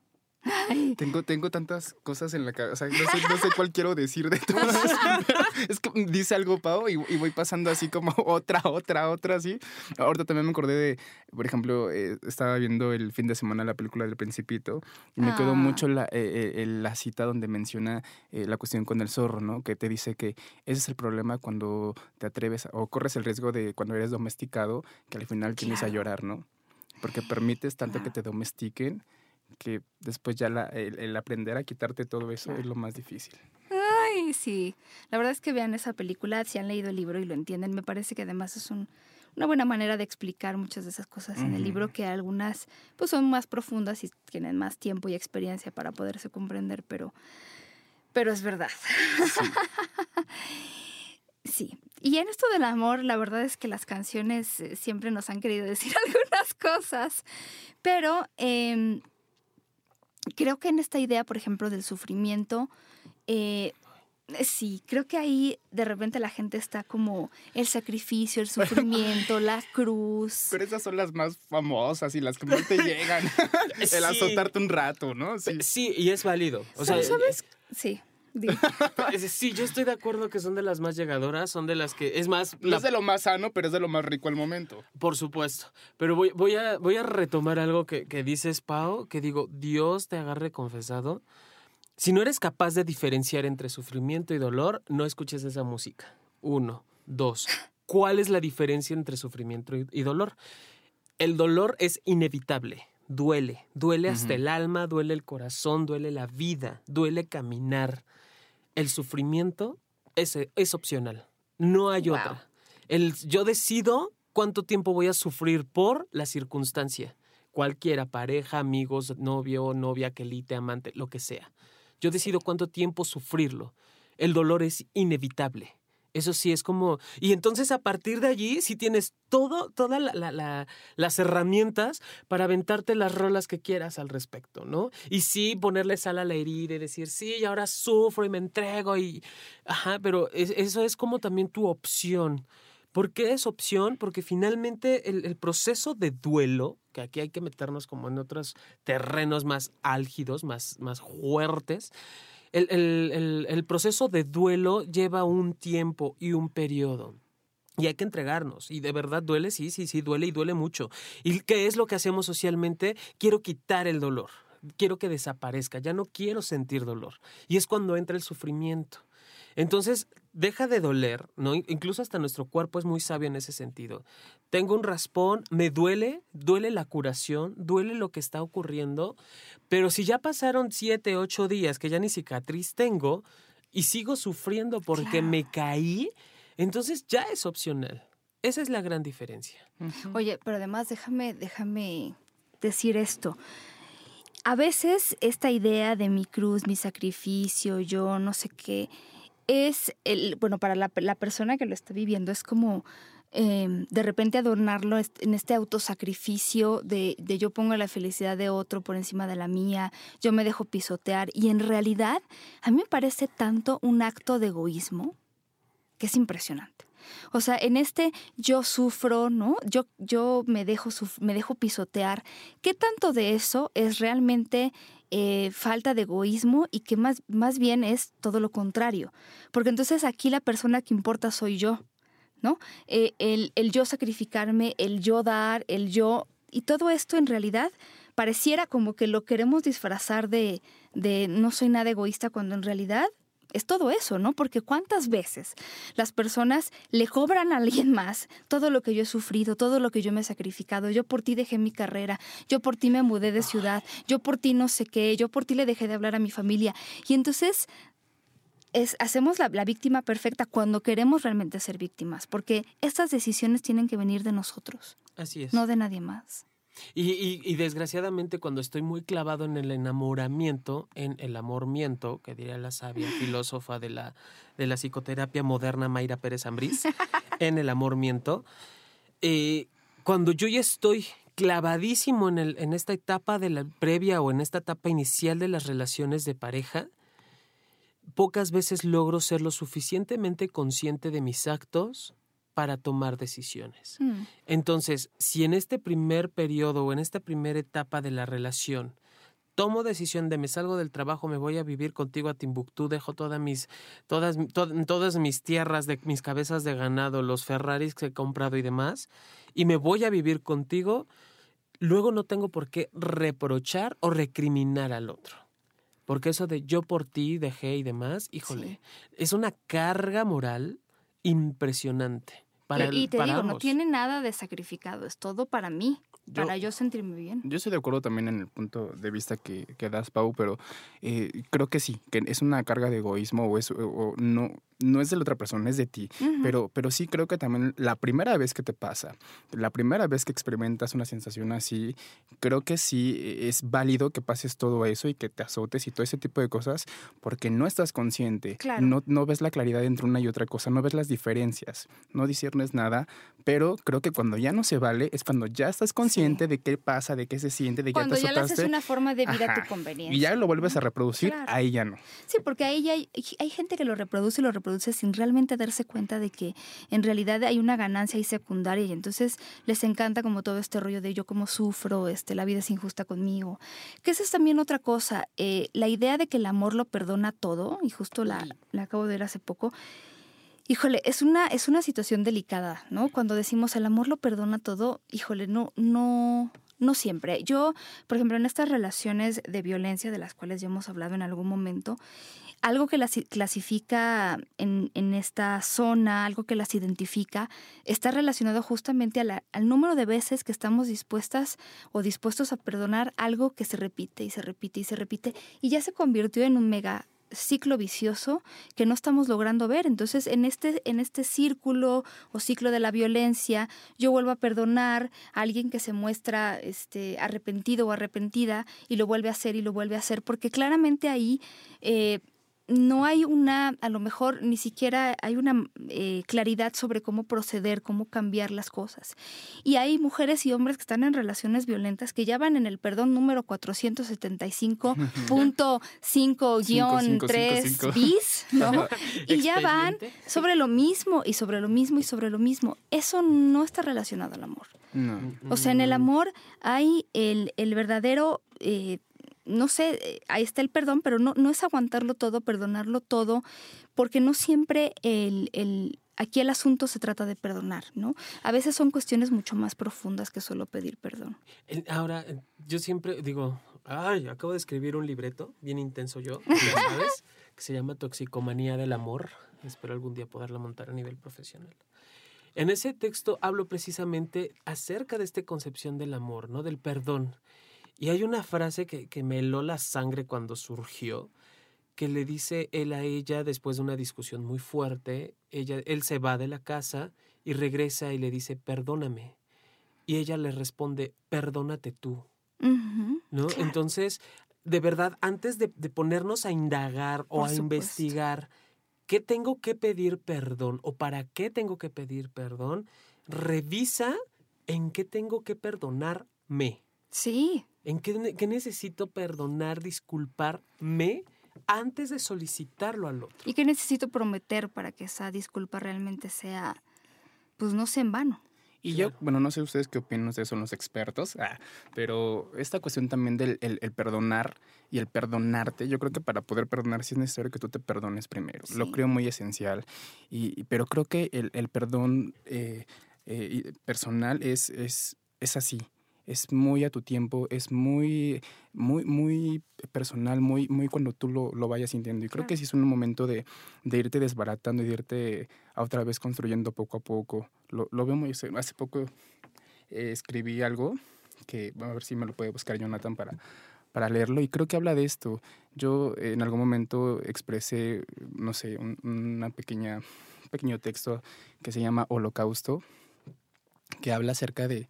Tengo, tengo tantas cosas en la cabeza, no sé, no sé cuál quiero decir de todas. es que dice algo Pau y, voy pasando así como otra, otra, otra, así. Ahorita también me acordé de, por ejemplo, eh, estaba viendo el fin de semana la película del Principito y me quedó ah. mucho la, eh, eh, la cita donde menciona la cuestión con el zorro, ¿no? Que te dice que ese es el problema cuando te atreves o corres el riesgo de cuando eres domesticado, que al final tienes a llorar, ¿no? Porque permites tanto que te domestiquen que después ya el, aprender a quitarte todo eso es lo más difícil. Ay, sí. La verdad es que vean esa película, si han leído el libro y lo entienden, me parece que además es una buena manera de explicar muchas de esas cosas en el libro, que algunas pues son más profundas y tienen más tiempo y experiencia para poderse comprender, pero, pero es verdad. Sí. Y en esto del amor, la verdad es que las canciones eh, siempre nos han querido decir algunas cosas, pero em, creo que en esta idea, por ejemplo, del sufrimiento, eh, sí, creo que ahí de repente la gente está como el sacrificio, el sufrimiento, la cruz. Pero esas son las más famosas y las que más te llegan. el azotarte un rato, ¿no? Sí. y es válido. O sea, ¿sabes? Sí. sí, yo estoy de acuerdo que son de las más llegadoras, son de las que, es más... No es de lo más sano, pero es de lo más rico al momento. Por supuesto. Pero voy, voy, a, voy a retomar algo que, que dices, Pau, que digo, Dios te agarre confesado. Si no eres capaz de diferenciar entre sufrimiento y dolor, no escuches esa música. Uno. Dos. ¿Cuál es la diferencia entre sufrimiento y dolor? El dolor es inevitable duele, duele hasta el alma, duele el corazón, duele la vida, duele caminar el sufrimiento es, es opcional. No hay otra. El, yo decido cuánto tiempo voy a sufrir por la circunstancia. Cualquiera, pareja, amigos, novio, novia, quelite, amante, lo que sea. Yo decido cuánto tiempo sufrirlo. El dolor es inevitable. Eso sí es como... Y entonces a partir de allí sí tienes todo, todas las herramientas para aventarte las rolas que quieras al respecto, ¿no? Y sí ponerle sal a la herida y decir, sí, y ahora sufro y me entrego y... Ajá, pero eso es como también tu opción. ¿Por qué es opción? Porque finalmente el, el, proceso de duelo, que aquí hay que meternos como en otros terrenos más álgidos, más, más fuertes, el, proceso de duelo lleva un tiempo y un periodo. Y hay que entregarnos. Y de verdad duele, sí, sí, sí, duele y duele mucho. ¿Y qué es lo que hacemos socialmente? Quiero quitar el dolor. Quiero que desaparezca. Ya no quiero sentir dolor. Y es cuando entra el sufrimiento. Entonces, deja de doler, ¿no? Incluso hasta nuestro cuerpo es muy sabio en ese sentido. Tengo un raspón, me duele, duele la curación, duele lo que está ocurriendo, pero si ya pasaron siete, ocho días que ya ni cicatriz tengo y sigo sufriendo porque me caí, entonces ya es opcional. Esa es la gran diferencia. Oye, pero además déjame, déjame decir esto. A veces esta idea de mi cruz, mi sacrificio, yo no sé qué, es, el, bueno, para la, persona que lo está viviendo, es como em, de repente adornarlo en este autosacrificio de, de yo pongo la felicidad de otro por encima de la mía, yo me dejo pisotear y en realidad a mí me parece tanto un acto de egoísmo que es impresionante. O sea, en este yo sufro, ¿no? Yo, yo me, dejo me dejo pisotear. ¿Qué tanto de eso es realmente eh, falta de egoísmo y que más, más bien es todo lo contrario. Porque entonces aquí la persona que importa soy yo, ¿no? Eh, el, el yo sacrificarme, el yo dar, el yo... Y todo esto en realidad pareciera como que lo queremos disfrazar de, de no soy nada egoísta cuando en realidad es todo eso, ¿no? Porque cuántas veces las personas le cobran a alguien más todo lo que yo he sufrido, todo lo que yo me he sacrificado. Yo por ti dejé mi carrera, yo por ti me mudé de ciudad, yo por ti no sé qué, yo por ti le dejé de hablar a mi familia. Y entonces es, hacemos la, víctima perfecta cuando queremos realmente ser víctimas, porque estas decisiones tienen que venir de nosotros. Así es. No de nadie más. Y, desgraciadamente cuando estoy muy clavado en el enamoramiento, en el amormiento, que diría la sabia filósofa de la, de la psicoterapia moderna Mayra Pérez Ambrís, en el amormiento, eh, cuando yo ya estoy clavadísimo en, el, en esta etapa de la previa o en esta etapa inicial de las relaciones de pareja, pocas veces logro ser lo suficientemente consciente de mis actos para tomar decisiones. Mm. Entonces, si en este primer periodo o en esta primera etapa de la relación tomo decisión de me salgo del trabajo, me voy a vivir contigo a Timbuktu, dejo todas mis, todas, todas mis tierras, de, mis cabezas de ganado, los Ferraris que he comprado y demás, y me voy a vivir contigo, luego no tengo por qué reprochar o recriminar al otro. Porque eso de yo por ti dejé y demás, híjole, es una carga moral impresionante. Para y, te digo, no tiene nada de sacrificado, es todo para mí para yo sentirme bien. Yo estoy de acuerdo también en el punto de vista que, que das, Pau, pero eh, creo que sí, que es una carga de egoísmo o, es, o no, no es de la otra persona, es de ti. pero, pero sí creo que también la primera vez que te pasa, la primera vez que experimentas una sensación así, creo que sí es válido que pases todo eso y que te azotes y todo ese tipo de cosas porque no estás consciente, no, no ves la claridad entre una y otra cosa, no ves las diferencias, no disiernes nada, pero creo que cuando ya no se vale es cuando ya estás consciente de qué pasa, de qué se siente, de que cuando ya te haces una forma de vida a tu conveniencia. Y ya lo vuelves a reproducir, ahí ya no. Sí, porque ahí ya hay, hay gente que lo reproduce y lo reproduce produce sin realmente darse cuenta de que en realidad hay una ganancia ahí secundaria y entonces les encanta como todo este rollo de yo como sufro, este, la vida es injusta conmigo. Que esa es también otra cosa, eh, la idea de que el amor lo perdona todo, y justo la, la acabo de ver hace poco, Híjole, es una, es una situación delicada, ¿no? Cuando decimos el amor lo perdona todo, híjole, no, no, no siempre. Yo, por ejemplo, en estas relaciones de violencia de las cuales ya hemos hablado en algún momento, algo que las clasifica en, en, esta zona, algo que las identifica, está relacionado justamente al número de veces que estamos dispuestas o dispuestos a perdonar algo que se repite y se repite y se repite y ya se convirtió en un mega ciclo vicioso que no estamos logrando ver. Entonces, en este, en este círculo o ciclo de la violencia, yo vuelvo a perdonar a alguien que se muestra este, arrepentido o arrepentida y lo vuelve a hacer y lo vuelve a hacer, porque claramente ahí eh, no hay una, a lo mejor ni siquiera hay una eh, claridad sobre cómo proceder, cómo cambiar las cosas. Y hay mujeres y hombres que están en relaciones violentas que ya van en el perdón número 475.5-3 bis, ¿no? y ya van sobre lo mismo y sobre lo mismo y sobre lo mismo. Eso no está relacionado al amor. O sea, en el amor hay el, el verdadero... Eh, no sé, eh, ahí está el perdón, pero no, no es aguantarlo todo, perdonarlo todo, porque no siempre el, el, aquí el asunto se trata de perdonar, ¿no? A veces son cuestiones mucho más profundas que solo pedir perdón. Ahora, yo siempre digo, ay, acabo de escribir un libreto bien intenso yo, sabes, que se llama Toxicomanía del Amor. Espero algún día poderla montar a nivel profesional. En ese texto hablo precisamente acerca de esta concepción del amor, ¿no? Del perdón. Y hay una frase que, que me heló la sangre cuando surgió, que le dice él a ella después de una discusión muy fuerte, ella, él se va de la casa y regresa y le dice, perdóname. Y ella le responde, perdónate tú. ¿No? Entonces, de verdad, antes de, ponernos a indagar o a investigar qué tengo que pedir perdón o para qué tengo que pedir perdón, revisa en qué tengo que perdonarme. Sí. ¿En qué, necesito perdonar, disculparme antes de solicitarlo al otro? ¿Y qué necesito prometer para que esa disculpa realmente sea, pues no sea en vano? Y yo, bueno, no sé ustedes qué opinan, ustedes son los expertos, ah, pero esta cuestión también del el, perdonar y el perdonarte, yo creo que para poder perdonar sí es necesario que tú te perdones primero. Lo creo muy esencial, y, pero creo que el, el perdón eh, eh, personal es, es, es así es muy a tu tiempo, es muy, muy, muy personal, muy, muy cuando tú lo, lo vayas sintiendo. Y creo que sí es un momento de, de, irte desbaratando y de irte otra vez construyendo poco a poco. Lo, lo veo muy... Hace poco eh, escribí algo que, a ver si me lo puede buscar Jonathan para, para leerlo y creo que habla de esto. Yo en algún momento expresé, no sé, un una pequeña, pequeño texto que se llama Holocausto, que habla acerca de,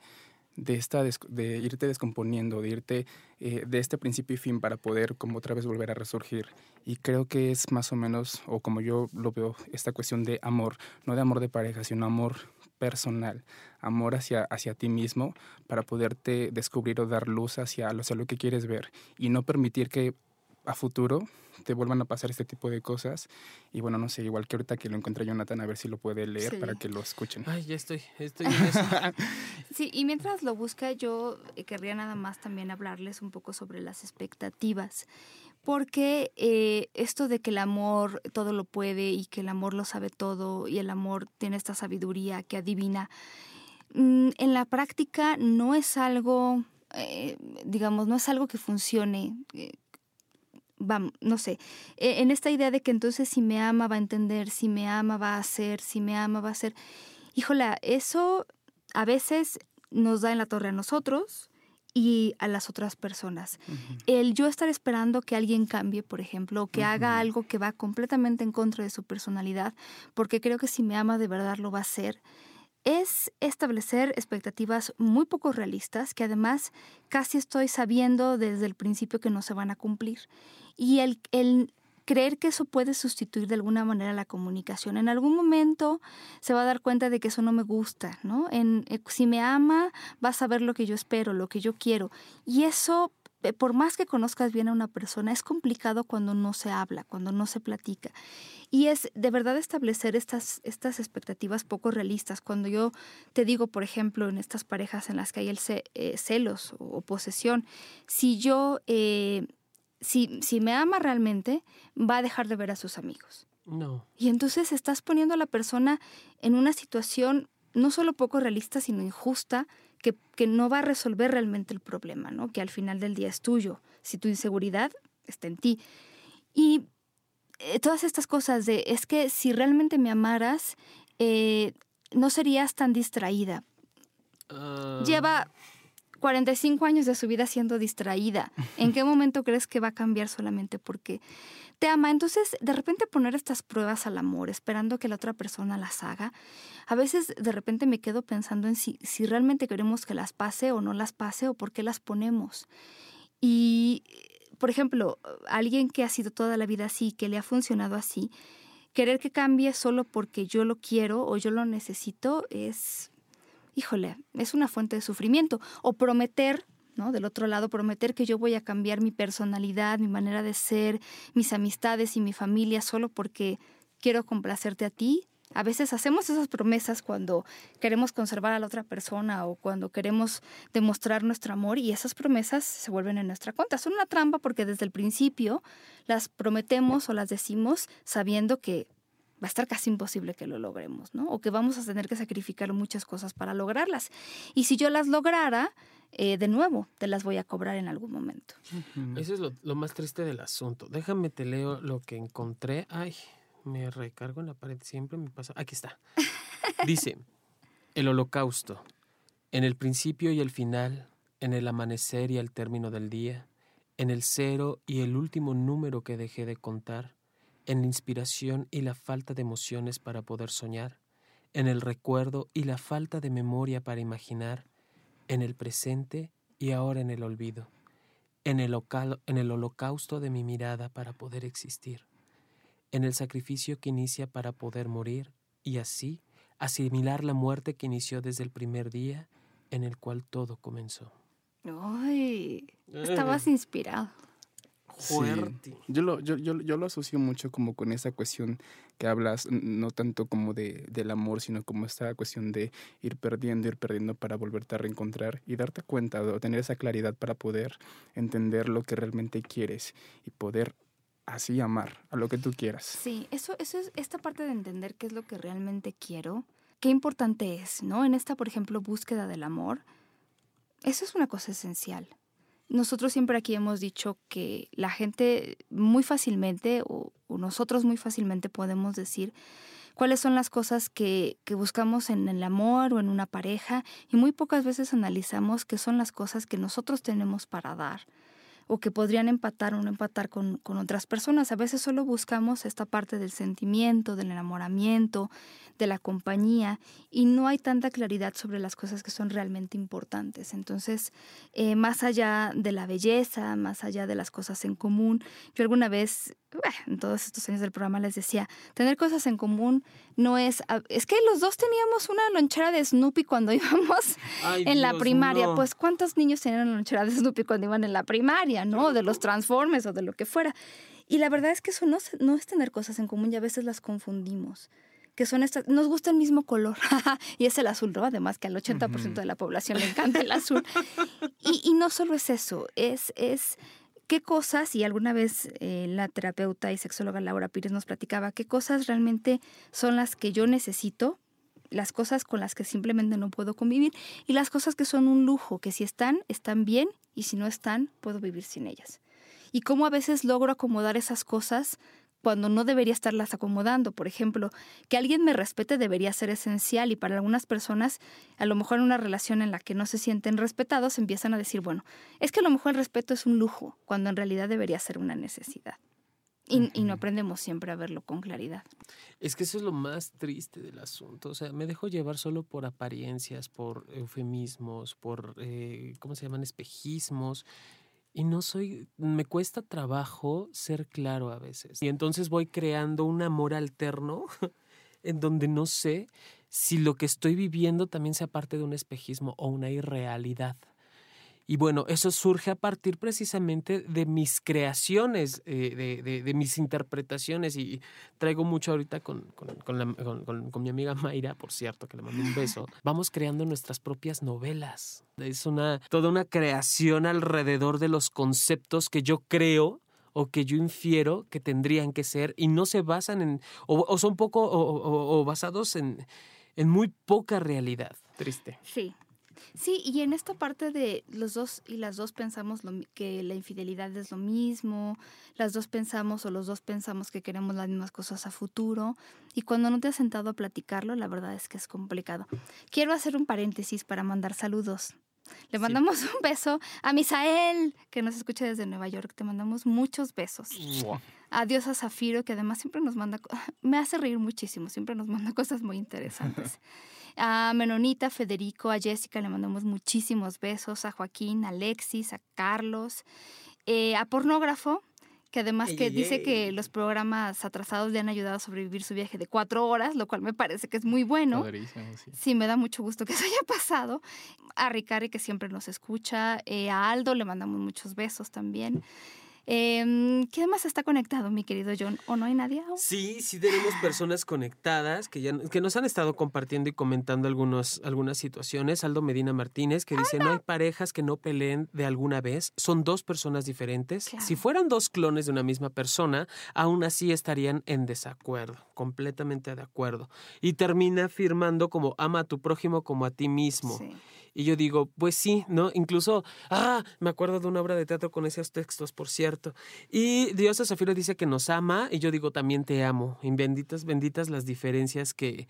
de, esta, de irte descomponiendo, de irte eh, de este principio y fin para poder como otra vez volver a resurgir. Y creo que es más o menos, o como yo lo veo, esta cuestión de amor, no de amor de pareja, sino amor personal, amor hacia, hacia ti mismo para poderte descubrir o dar luz hacia, hacia lo que quieres ver y no permitir que a futuro te vuelvan a pasar este tipo de cosas. Y bueno, no sé, igual que ahorita que lo encuentre Jonathan, a ver si lo puede leer para que lo escuchen. Ay, ya estoy, estoy en eso. sí, y mientras lo busca, yo eh, querría nada más también hablarles un poco sobre las expectativas. Porque eh, esto de que el amor todo lo puede y que el amor lo sabe todo y el amor tiene esta sabiduría que adivina, mm, en la práctica no es algo, eh, digamos, no es algo que funcione vamos, no sé, e, en esta idea de que entonces si me ama va a entender, si me ama va a hacer, si me ama va a hacer. Híjola, eso a veces nos da en la torre a nosotros y a las otras personas. El yo estar esperando que alguien cambie, por ejemplo, o que haga algo que va completamente en contra de su personalidad, porque creo que si me ama de verdad lo va a hacer, es establecer expectativas muy poco realistas que además casi estoy sabiendo desde el principio que no se van a cumplir. Y el, el creer que eso puede sustituir de alguna manera la comunicación. En algún momento se va a dar cuenta de que eso no me gusta, ¿no? En, eh, si me ama, va a saber lo que yo espero, lo que yo quiero. Y eso, eh, por más que conozcas bien a una persona, es complicado cuando no se habla, cuando no se platica. Y es de verdad establecer estas, estas expectativas poco realistas. Cuando yo te digo, por ejemplo, en estas parejas en las que hay el eh, celos o, posesión, si yo si, si me ama realmente, va a dejar de ver a sus amigos. No. Y entonces estás poniendo a la persona en una situación no solo poco realista, sino injusta, que, que, no va a resolver realmente el problema, ¿no? Que al final del día es tuyo. Si tu inseguridad está en ti. Y eh, todas estas cosas de, es que si realmente me amaras, eh, no serías tan distraída. Ah. Lleva 45 años de su vida siendo distraída. ¿En qué momento crees que va a cambiar solamente porque te ama? Entonces, de repente poner estas pruebas al amor, esperando que la otra persona las haga, a veces de repente me quedo pensando en si, si realmente queremos que las pase o no las pase o por qué las ponemos. Y, por ejemplo, alguien que ha sido toda la vida así, que le ha funcionado así, querer que cambie solo porque yo lo quiero o yo lo necesito es híjole, es una fuente de sufrimiento. O prometer, ¿no? Del otro lado, prometer que yo voy a cambiar mi personalidad, mi manera de ser, mis amistades y mi familia solo porque quiero complacerte a ti. A veces hacemos esas promesas cuando queremos conservar a la otra persona o cuando queremos demostrar nuestro amor y esas promesas se vuelven en nuestra cuenta. Son una trampa porque desde el principio las prometemos o las decimos sabiendo que va a estar casi imposible que lo logremos, ¿no? O que vamos a tener que sacrificar muchas cosas para lograrlas. Y si yo las lograra, eh, de nuevo, te las voy a cobrar en algún momento. Eso es lo, más triste del asunto. Déjame te leo lo que encontré. Ay, me recargo en la pared, siempre me pasa. Aquí está. Dice, el holocausto, en el principio y el final, en el amanecer y el término del día, en el cero y el último número que dejé de contar, en la inspiración y la falta de emociones para poder soñar, en el recuerdo y la falta de memoria para imaginar, en el presente y ahora en el olvido, en el, en el holocausto de mi mirada para poder existir, en el sacrificio que inicia para poder morir y así asimilar la muerte que inició desde el primer día en el cual todo comenzó. Ay, estabas inspirado. Yo, lo, yo, yo, yo, lo asocio mucho como con esa cuestión que hablas, no tanto como de, del amor, sino como esta cuestión de ir perdiendo, ir perdiendo para volverte a reencontrar y darte cuenta o tener esa claridad para poder entender lo que realmente quieres y poder así amar a lo que tú quieras. Sí, eso, eso es esta parte de entender qué es lo que realmente quiero, qué importante es, ¿no? En esta, por ejemplo, búsqueda del amor, eso es una cosa esencial. Nosotros siempre aquí hemos dicho que la gente muy fácilmente, o, nosotros muy fácilmente podemos decir cuáles son las cosas que, que, buscamos en el amor o en una pareja y muy pocas veces analizamos qué son las cosas que nosotros tenemos para dar o que podrían empatar o no empatar con, con, otras personas. A veces solo buscamos esta parte del sentimiento, del enamoramiento, de la compañía y no hay tanta claridad sobre las cosas que son realmente importantes. Entonces, eh, más allá de la belleza, más allá de las cosas en común, yo alguna vez, en todos estos años del programa les decía, tener cosas en común no es... Es que los dos teníamos una lonchera de Snoopy cuando íbamos en la primaria. Pues ¿cuántos niños tenían una lonchera de Snoopy cuando iban en la primaria, no? De los Transformers o de lo que fuera. Y la verdad es que eso no, no es tener cosas en común y a veces las confundimos que son estas, nos gusta el mismo color, y es el azul, ¿no? Además que al 80% de la población le encanta el azul. Y, y, no solo es eso, es, es qué cosas, y alguna vez eh, la terapeuta y sexóloga Laura Pires nos platicaba, qué cosas realmente son las que yo necesito, las cosas con las que simplemente no puedo convivir, y las cosas que son un lujo, que si están, están bien, y si no están, puedo vivir sin ellas. Y cómo a veces logro acomodar esas cosas cuando no debería estarlas acomodando. Por ejemplo, que alguien me respete debería ser esencial y para algunas personas, a lo mejor en una relación en la que no se sienten respetados, empiezan a decir, bueno, es que a lo mejor el respeto es un lujo, cuando en realidad debería ser una necesidad. Y, y, no aprendemos siempre a verlo con claridad. Es que eso es lo más triste del asunto. O sea, me dejo llevar solo por apariencias, por eufemismos, por, eh, ¿cómo se llaman? Espejismos. Y no soy, me cuesta trabajo ser claro a veces. Y entonces voy creando un amor alterno en donde no sé si lo que estoy viviendo también sea parte de un espejismo o una irrealidad. Y bueno, eso surge a partir precisamente de mis creaciones, eh, de, mis interpretaciones. Y traigo mucho ahorita con, con, mi amiga Mayra, por cierto, que le mando un beso. Vamos creando nuestras propias novelas. Es una, toda una creación alrededor de los conceptos que yo creo o que yo infiero que tendrían que ser y no se basan en, o, son poco, o, o basados en, en muy poca realidad. Triste. Sí, Sí, y en esta parte de los dos y las dos pensamos que la infidelidad es lo mismo, las dos pensamos o los dos pensamos que queremos las mismas cosas a futuro, y cuando no te has sentado a platicarlo, la verdad es que es complicado. Quiero hacer un paréntesis para mandar saludos. Le mandamos un beso a Misael, que nos escucha desde Nueva York. Te mandamos muchos besos. Adiós a Zafiro, que además siempre nos manda, me hace reír muchísimo, siempre nos manda cosas muy interesantes. A Menonita, Federico, a Jessica le mandamos muchísimos besos, a Joaquín, a Alexis, a Carlos, eh, a Pornógrafo, que además que dice que los programas atrasados le han ayudado a sobrevivir su viaje de cuatro horas, lo cual me parece que es muy bueno. Sí. me da mucho gusto que eso haya pasado. A Ricari, que siempre nos escucha, eh, a Aldo le mandamos muchos besos también. Eh, ¿Qué más está conectado, mi querido John? ¿O no hay nadie Sí, sí tenemos personas conectadas que, ya, que nos han estado compartiendo y comentando algunos, algunas situaciones. Aldo Medina Martínez, que dice, no hay parejas que no peleen de alguna vez, son dos personas diferentes. Si fueran dos clones de una misma persona, aún así estarían en desacuerdo, completamente de acuerdo. Y termina afirmando como ama a tu prójimo como a ti mismo. Sí. Y yo digo, pues sí, ¿no? Incluso, ah, me acuerdo de una obra de teatro con esos textos, por cierto. Y Dios a Zafiro dice que nos ama y yo digo, también te amo. Y benditas, benditas las diferencias que,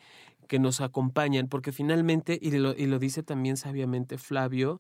que nos acompañan, porque finalmente, y lo, y lo dice también sabiamente Flavio,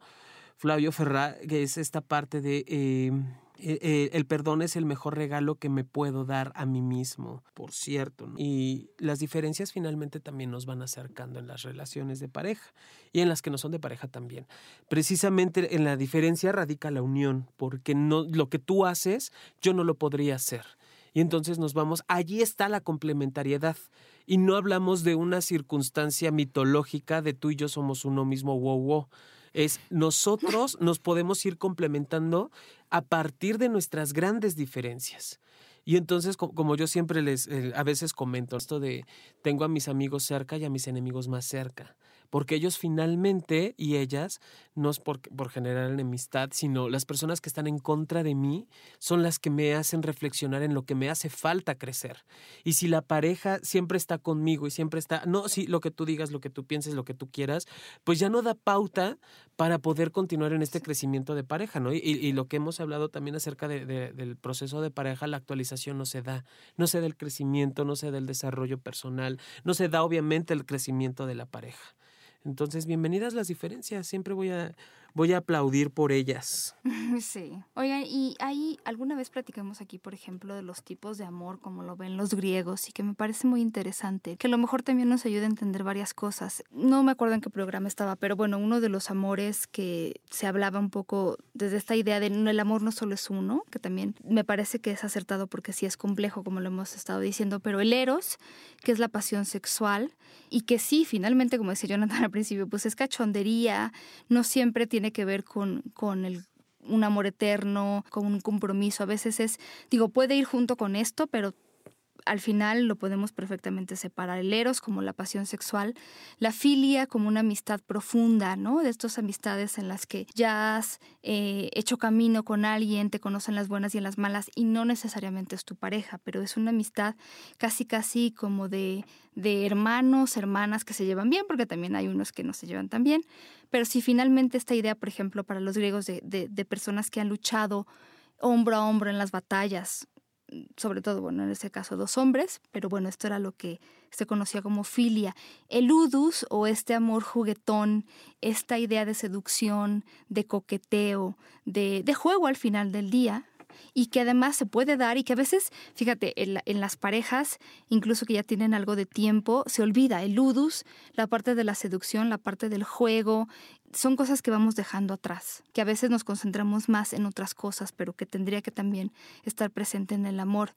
Flavio Ferrá, que es esta parte de... Eh, eh, eh, el perdón es el mejor regalo que me puedo dar a mí mismo, por cierto. Y las diferencias finalmente también nos van acercando en las relaciones de pareja y en las que no son de pareja también. Precisamente en la diferencia radica la unión, porque no, lo que tú haces, yo no lo podría hacer. Y entonces nos vamos, allí está la complementariedad. Y no hablamos de una circunstancia mitológica de tú y yo somos uno mismo, wow, wow es nosotros nos podemos ir complementando a partir de nuestras grandes diferencias. Y entonces, como yo siempre les, eh, a veces comento, esto de tengo a mis amigos cerca y a mis enemigos más cerca porque ellos finalmente y ellas, no es por, por generar enemistad, sino las personas que están en contra de mí son las que me hacen reflexionar en lo que me hace falta crecer. Y si la pareja siempre está conmigo y siempre está, no, si lo que tú digas, lo que tú pienses, lo que tú quieras, pues ya no da pauta para poder continuar en este crecimiento de pareja, ¿no? Y, lo que hemos hablado también acerca del proceso de pareja, la actualización no se da, no se da el crecimiento, no se da el desarrollo personal, no se da obviamente el crecimiento de la pareja. Entonces, bienvenidas las diferencias. Siempre voy a, voy a aplaudir por ellas. Sí. Oigan, y ahí alguna vez platicamos aquí, por ejemplo, de los tipos de amor como lo ven los griegos y que me parece muy interesante, que a lo mejor también nos ayuda a entender varias cosas. No me acuerdo en qué programa estaba, pero bueno, uno de los amores que se hablaba un poco desde esta idea de el amor no solo es uno, que también me parece que es acertado porque sí es complejo, como lo hemos estado diciendo, pero el eros, que es la pasión sexual, y que sí, finalmente, como decía Jonathan al principio, pues es cachondería, no siempre tiene que ver con, con el un amor eterno, con un compromiso. A veces es, digo, puede ir junto con esto, pero al final lo podemos perfectamente separar. El eros como la pasión sexual, la filia como una amistad profunda, ¿no? De estas amistades en las que ya has eh, hecho camino con alguien, te conocen las buenas y las malas y no necesariamente es tu pareja, pero es una amistad casi casi como de, de hermanos, hermanas que se llevan bien, porque también hay unos que no se llevan tan bien. Pero si finalmente esta idea, por ejemplo, para los griegos de, de personas que han luchado hombro a hombro en las batallas, sobre todo, bueno, en ese caso dos hombres, pero bueno, esto era lo que se conocía como filia. El udus o este amor juguetón, esta idea de seducción, de coqueteo, de, de juego al final del día, y que además se puede dar y que a veces, fíjate, en, las parejas, incluso que ya tienen algo de tiempo, se olvida el ludus, la parte de la seducción, la parte del juego, son cosas que vamos dejando atrás, que a veces nos concentramos más en otras cosas, pero que tendría que también estar presente en el amor.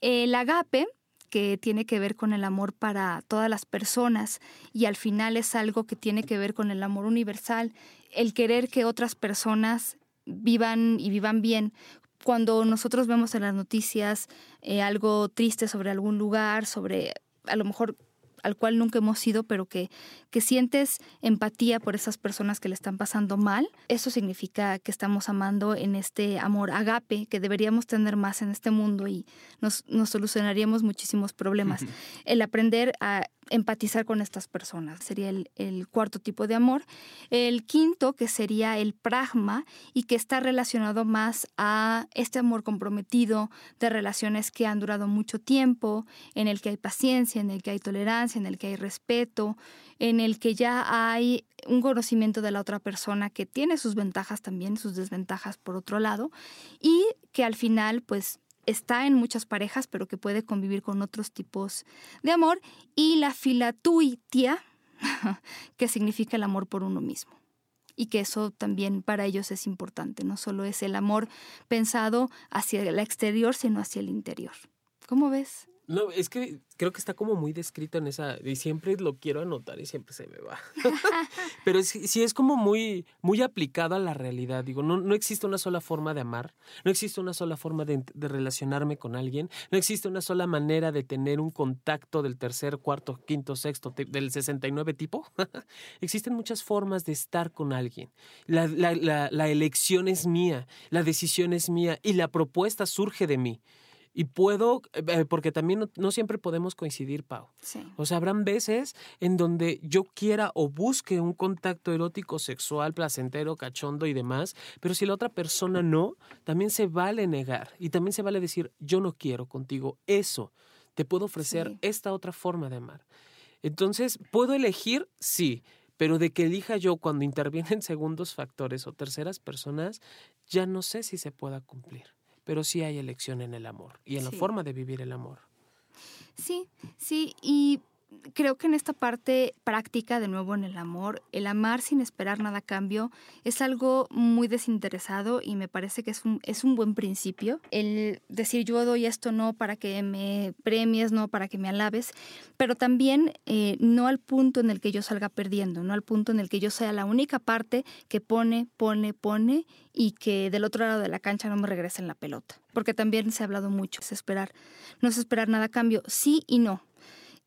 El agape, que tiene que ver con el amor para todas las personas y al final es algo que tiene que ver con el amor universal, el querer que otras personas vivan y vivan bien cuando nosotros vemos en las noticias eh, algo triste sobre algún lugar, sobre a lo mejor al cual nunca hemos ido, pero que, que sientes empatía por esas personas que le están pasando mal, eso significa que estamos amando en este amor agape que deberíamos tener más en este mundo y nos, nos solucionaríamos muchísimos problemas. El aprender a empatizar con estas personas. Sería el, cuarto tipo de amor. El quinto, que sería el pragma y que está relacionado más a este amor comprometido de relaciones que han durado mucho tiempo, en el que hay paciencia, en el que hay tolerancia, en el que hay respeto, en el que ya hay un conocimiento de la otra persona que tiene sus ventajas también, sus desventajas por otro lado, y que al final pues está en muchas parejas, pero que puede convivir con otros tipos de amor, y la filatuitia, que significa el amor por uno mismo. Y que eso también para ellos es importante, no solo es el amor pensado hacia el exterior, sino hacia el interior. ¿Cómo ves? No, es que creo que está como muy descrito en esa, y siempre lo quiero anotar y siempre se me va. Pero sí, es como muy, muy aplicado a la realidad. Digo, no, no existe una sola forma de amar, no existe una sola forma de, de, relacionarme con alguien, no existe una sola manera de tener un contacto del tercer, cuarto, quinto, sexto, del 69 tipo. Existen muchas formas de estar con alguien. La, la, la, la elección es mía, la decisión es mía y la propuesta surge de mí. Y puedo, eh, porque también no, siempre podemos coincidir, Pau. O sea, habrán veces en donde yo quiera o busque un contacto erótico, sexual, placentero, cachondo y demás, pero si la otra persona no, también se vale negar y también se vale decir, yo no quiero contigo eso, te puedo ofrecer esta otra forma de amar. Entonces, ¿puedo elegir? Sí, pero de que elija yo cuando intervienen segundos factores o terceras personas, ya no sé si se pueda cumplir pero sí hay elección en el amor y en la forma de vivir el amor. Sí, sí, y creo que en esta parte práctica, de nuevo en el amor, el amar sin esperar nada a cambio es algo muy desinteresado y me parece que es un, es un buen principio. El decir yo doy esto no para que me premies, no para que me alabes, pero también eh, no al punto en el que yo salga perdiendo, no al punto en el que yo sea la única parte que pone, pone, pone y que del otro lado de la cancha no me regresen la pelota. Porque también se ha hablado mucho, es esperar, no es esperar nada a cambio, sí y no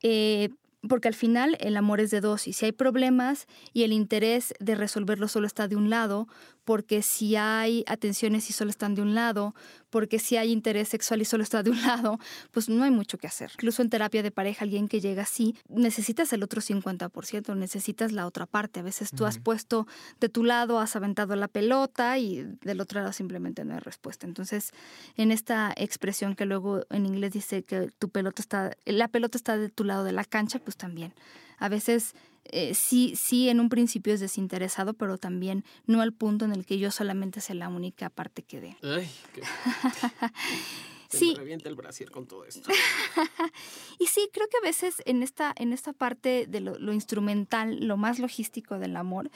eh, porque al final el amor es de dos y si hay problemas y el interés de resolverlo solo está de un lado, porque si hay atenciones y solo están de un lado, porque si hay interés sexual y solo está de un lado, pues no hay mucho que hacer. Incluso en terapia de pareja, alguien que llega así, necesitas el otro 50%, necesitas la otra parte. A veces tú has puesto de tu lado, has aventado la pelota y del otro lado simplemente no hay respuesta. Entonces, en esta expresión que luego en inglés dice que tu pelota está, la pelota está de tu lado de la cancha, pues también. A veces eh, sí, sí en un principio es desinteresado, pero también no al punto en el que yo solamente sea la única parte que dé. Ay, qué... sí. me revienta el brasier con todo esto. y sí, creo que a veces en esta, en esta parte de lo, lo instrumental, lo más logístico del amor,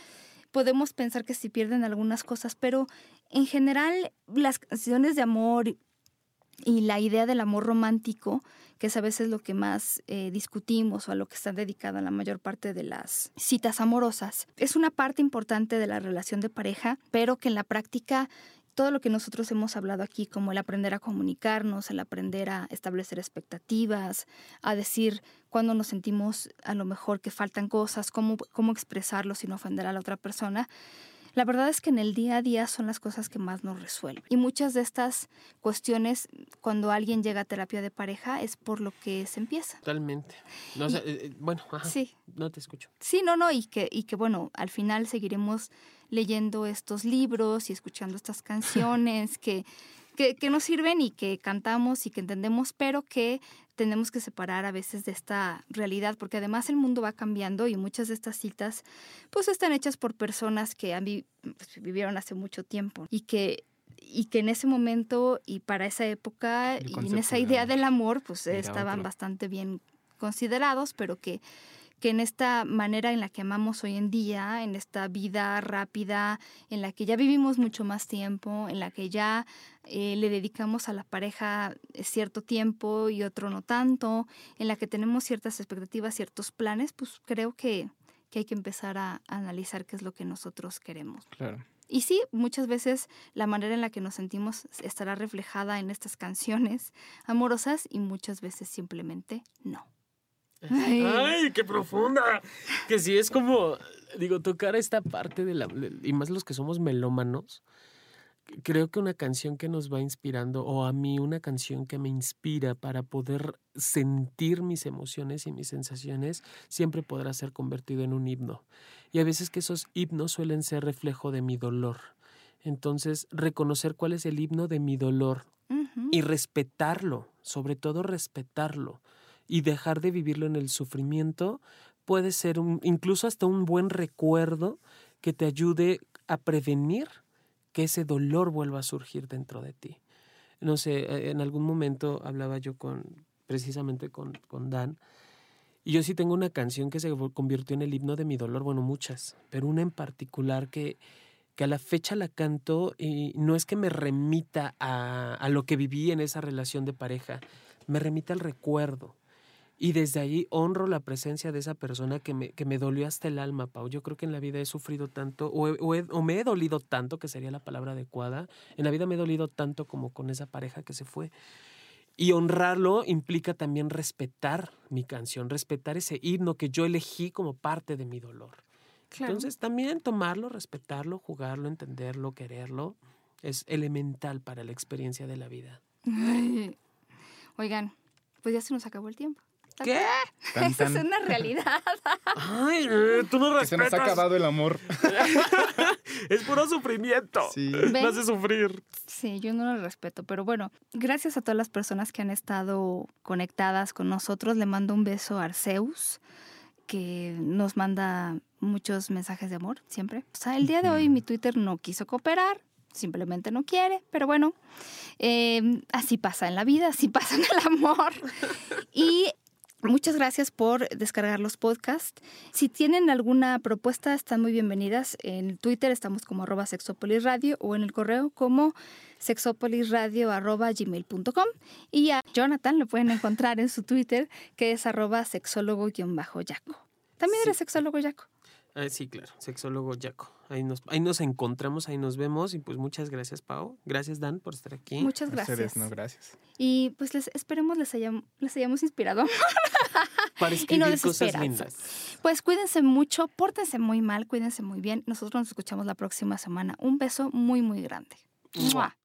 podemos pensar que se pierden algunas cosas, pero en general las canciones de amor y la idea del amor romántico, que es a veces lo que más eh, discutimos o a lo que está dedicada la mayor parte de las citas amorosas, es una parte importante de la relación de pareja, pero que en la práctica todo lo que nosotros hemos hablado aquí, como el aprender a comunicarnos, el aprender a establecer expectativas, a decir cuando nos sentimos a lo mejor que faltan cosas, cómo, cómo expresarlo sin ofender a la otra persona, la verdad es que en el día a día son las cosas que más nos resuelven. Y muchas de estas cuestiones, cuando alguien llega a terapia de pareja, es por lo que se empieza. Totalmente. No, eh, eh, bueno, sí. no te escucho. Sí, no, no, y que, y que bueno, al final seguiremos leyendo estos libros y escuchando estas canciones que, que, que, nos sirven y que cantamos y que entendemos, pero que tenemos que separar a veces de esta realidad, porque además el mundo va cambiando y muchas de estas citas pues están hechas por personas que han pues, vivieron hace mucho tiempo y que y que en ese momento y para esa época y en esa idea del amor pues estaban bastante bien considerados, pero que que en esta manera en la que amamos hoy en día, en esta vida rápida, en la que ya vivimos mucho más tiempo, en la que ya eh, le dedicamos a la pareja eh, cierto tiempo y otro no tanto, en la que tenemos ciertas expectativas, ciertos planes, pues creo que, que hay que empezar a, analizar qué es lo que nosotros queremos. Claro. Y sí, muchas veces la manera en la que nos sentimos estará reflejada en estas canciones amorosas y muchas veces simplemente no. Ay. qué profunda. Que sí es como, digo, tocar esta parte de la... Y más los que somos melómanos, creo que una canción que nos va inspirando, o a mí una canción que me inspira para poder sentir mis emociones y mis sensaciones, siempre podrá ser convertido en un himno. Y a veces que esos himnos suelen ser reflejo de mi dolor. Entonces, reconocer cuál es el himno de mi dolor y respetarlo, sobre todo respetarlo y dejar de vivirlo en el sufrimiento puede ser incluso hasta un buen recuerdo que te ayude a prevenir que ese dolor vuelva a surgir dentro de ti. No sé, en algún momento hablaba yo con, precisamente con, con Dan, y yo sí tengo una canción que se convirtió en el himno de mi dolor, bueno, muchas, pero una en particular que, que a la fecha la canto y no es que me remita a, a lo que viví en esa relación de pareja, me remita al recuerdo. Y desde ahí honro la presencia de esa persona que me, que me dolió hasta el alma, Pau. Yo creo que en la vida he sufrido tanto, o, o, me he dolido tanto, que sería la palabra adecuada. En la vida me he dolido tanto como con esa pareja que se fue. Y honrarlo implica también respetar mi canción, respetar ese himno que yo elegí como parte de mi dolor. Entonces también tomarlo, respetarlo, jugarlo, entenderlo, quererlo, es elemental para la experiencia de la vida. Oigan, pues ya se nos acabó el tiempo. ¿Qué? Esa es una realidad. Ay, eh, tú no respetas. Se nos ha acabado el amor. es puro sufrimiento. Sí. Me hace sufrir. Sí, yo no lo respeto. Pero bueno, gracias a todas las personas que han estado conectadas con nosotros. Le mando un beso a Arceus, que nos manda muchos mensajes de amor, siempre. O sea, el día de hoy mi Twitter no quiso cooperar simplemente no quiere, pero bueno, eh, así pasa en la vida, así pasa en el amor. Y Muchas gracias por descargar los podcasts. Si tienen alguna propuesta, están muy bienvenidas. En Twitter estamos como arroba sexopolisradio o en el correo como sexopolisradio arroba gmail.com. Y a Jonathan lo pueden encontrar en su Twitter que es arroba sexólogo-yaco. También eres sexólogo yaco. Ah, sí, claro, sexólogo Jaco. Ahí nos, ahí nos encontramos, ahí nos vemos y pues muchas gracias, Pau. Gracias, Dan, por estar aquí. Muchas gracias. Ustedes, no, gracias. Y pues les esperemos les, hayamos, les hayamos inspirado. Para escribir y cosas lindas. Pues cuídense mucho, pórtense muy mal, cuídense muy bien. Nosotros nos escuchamos la próxima semana. Un beso muy, muy grande. ¡Mua!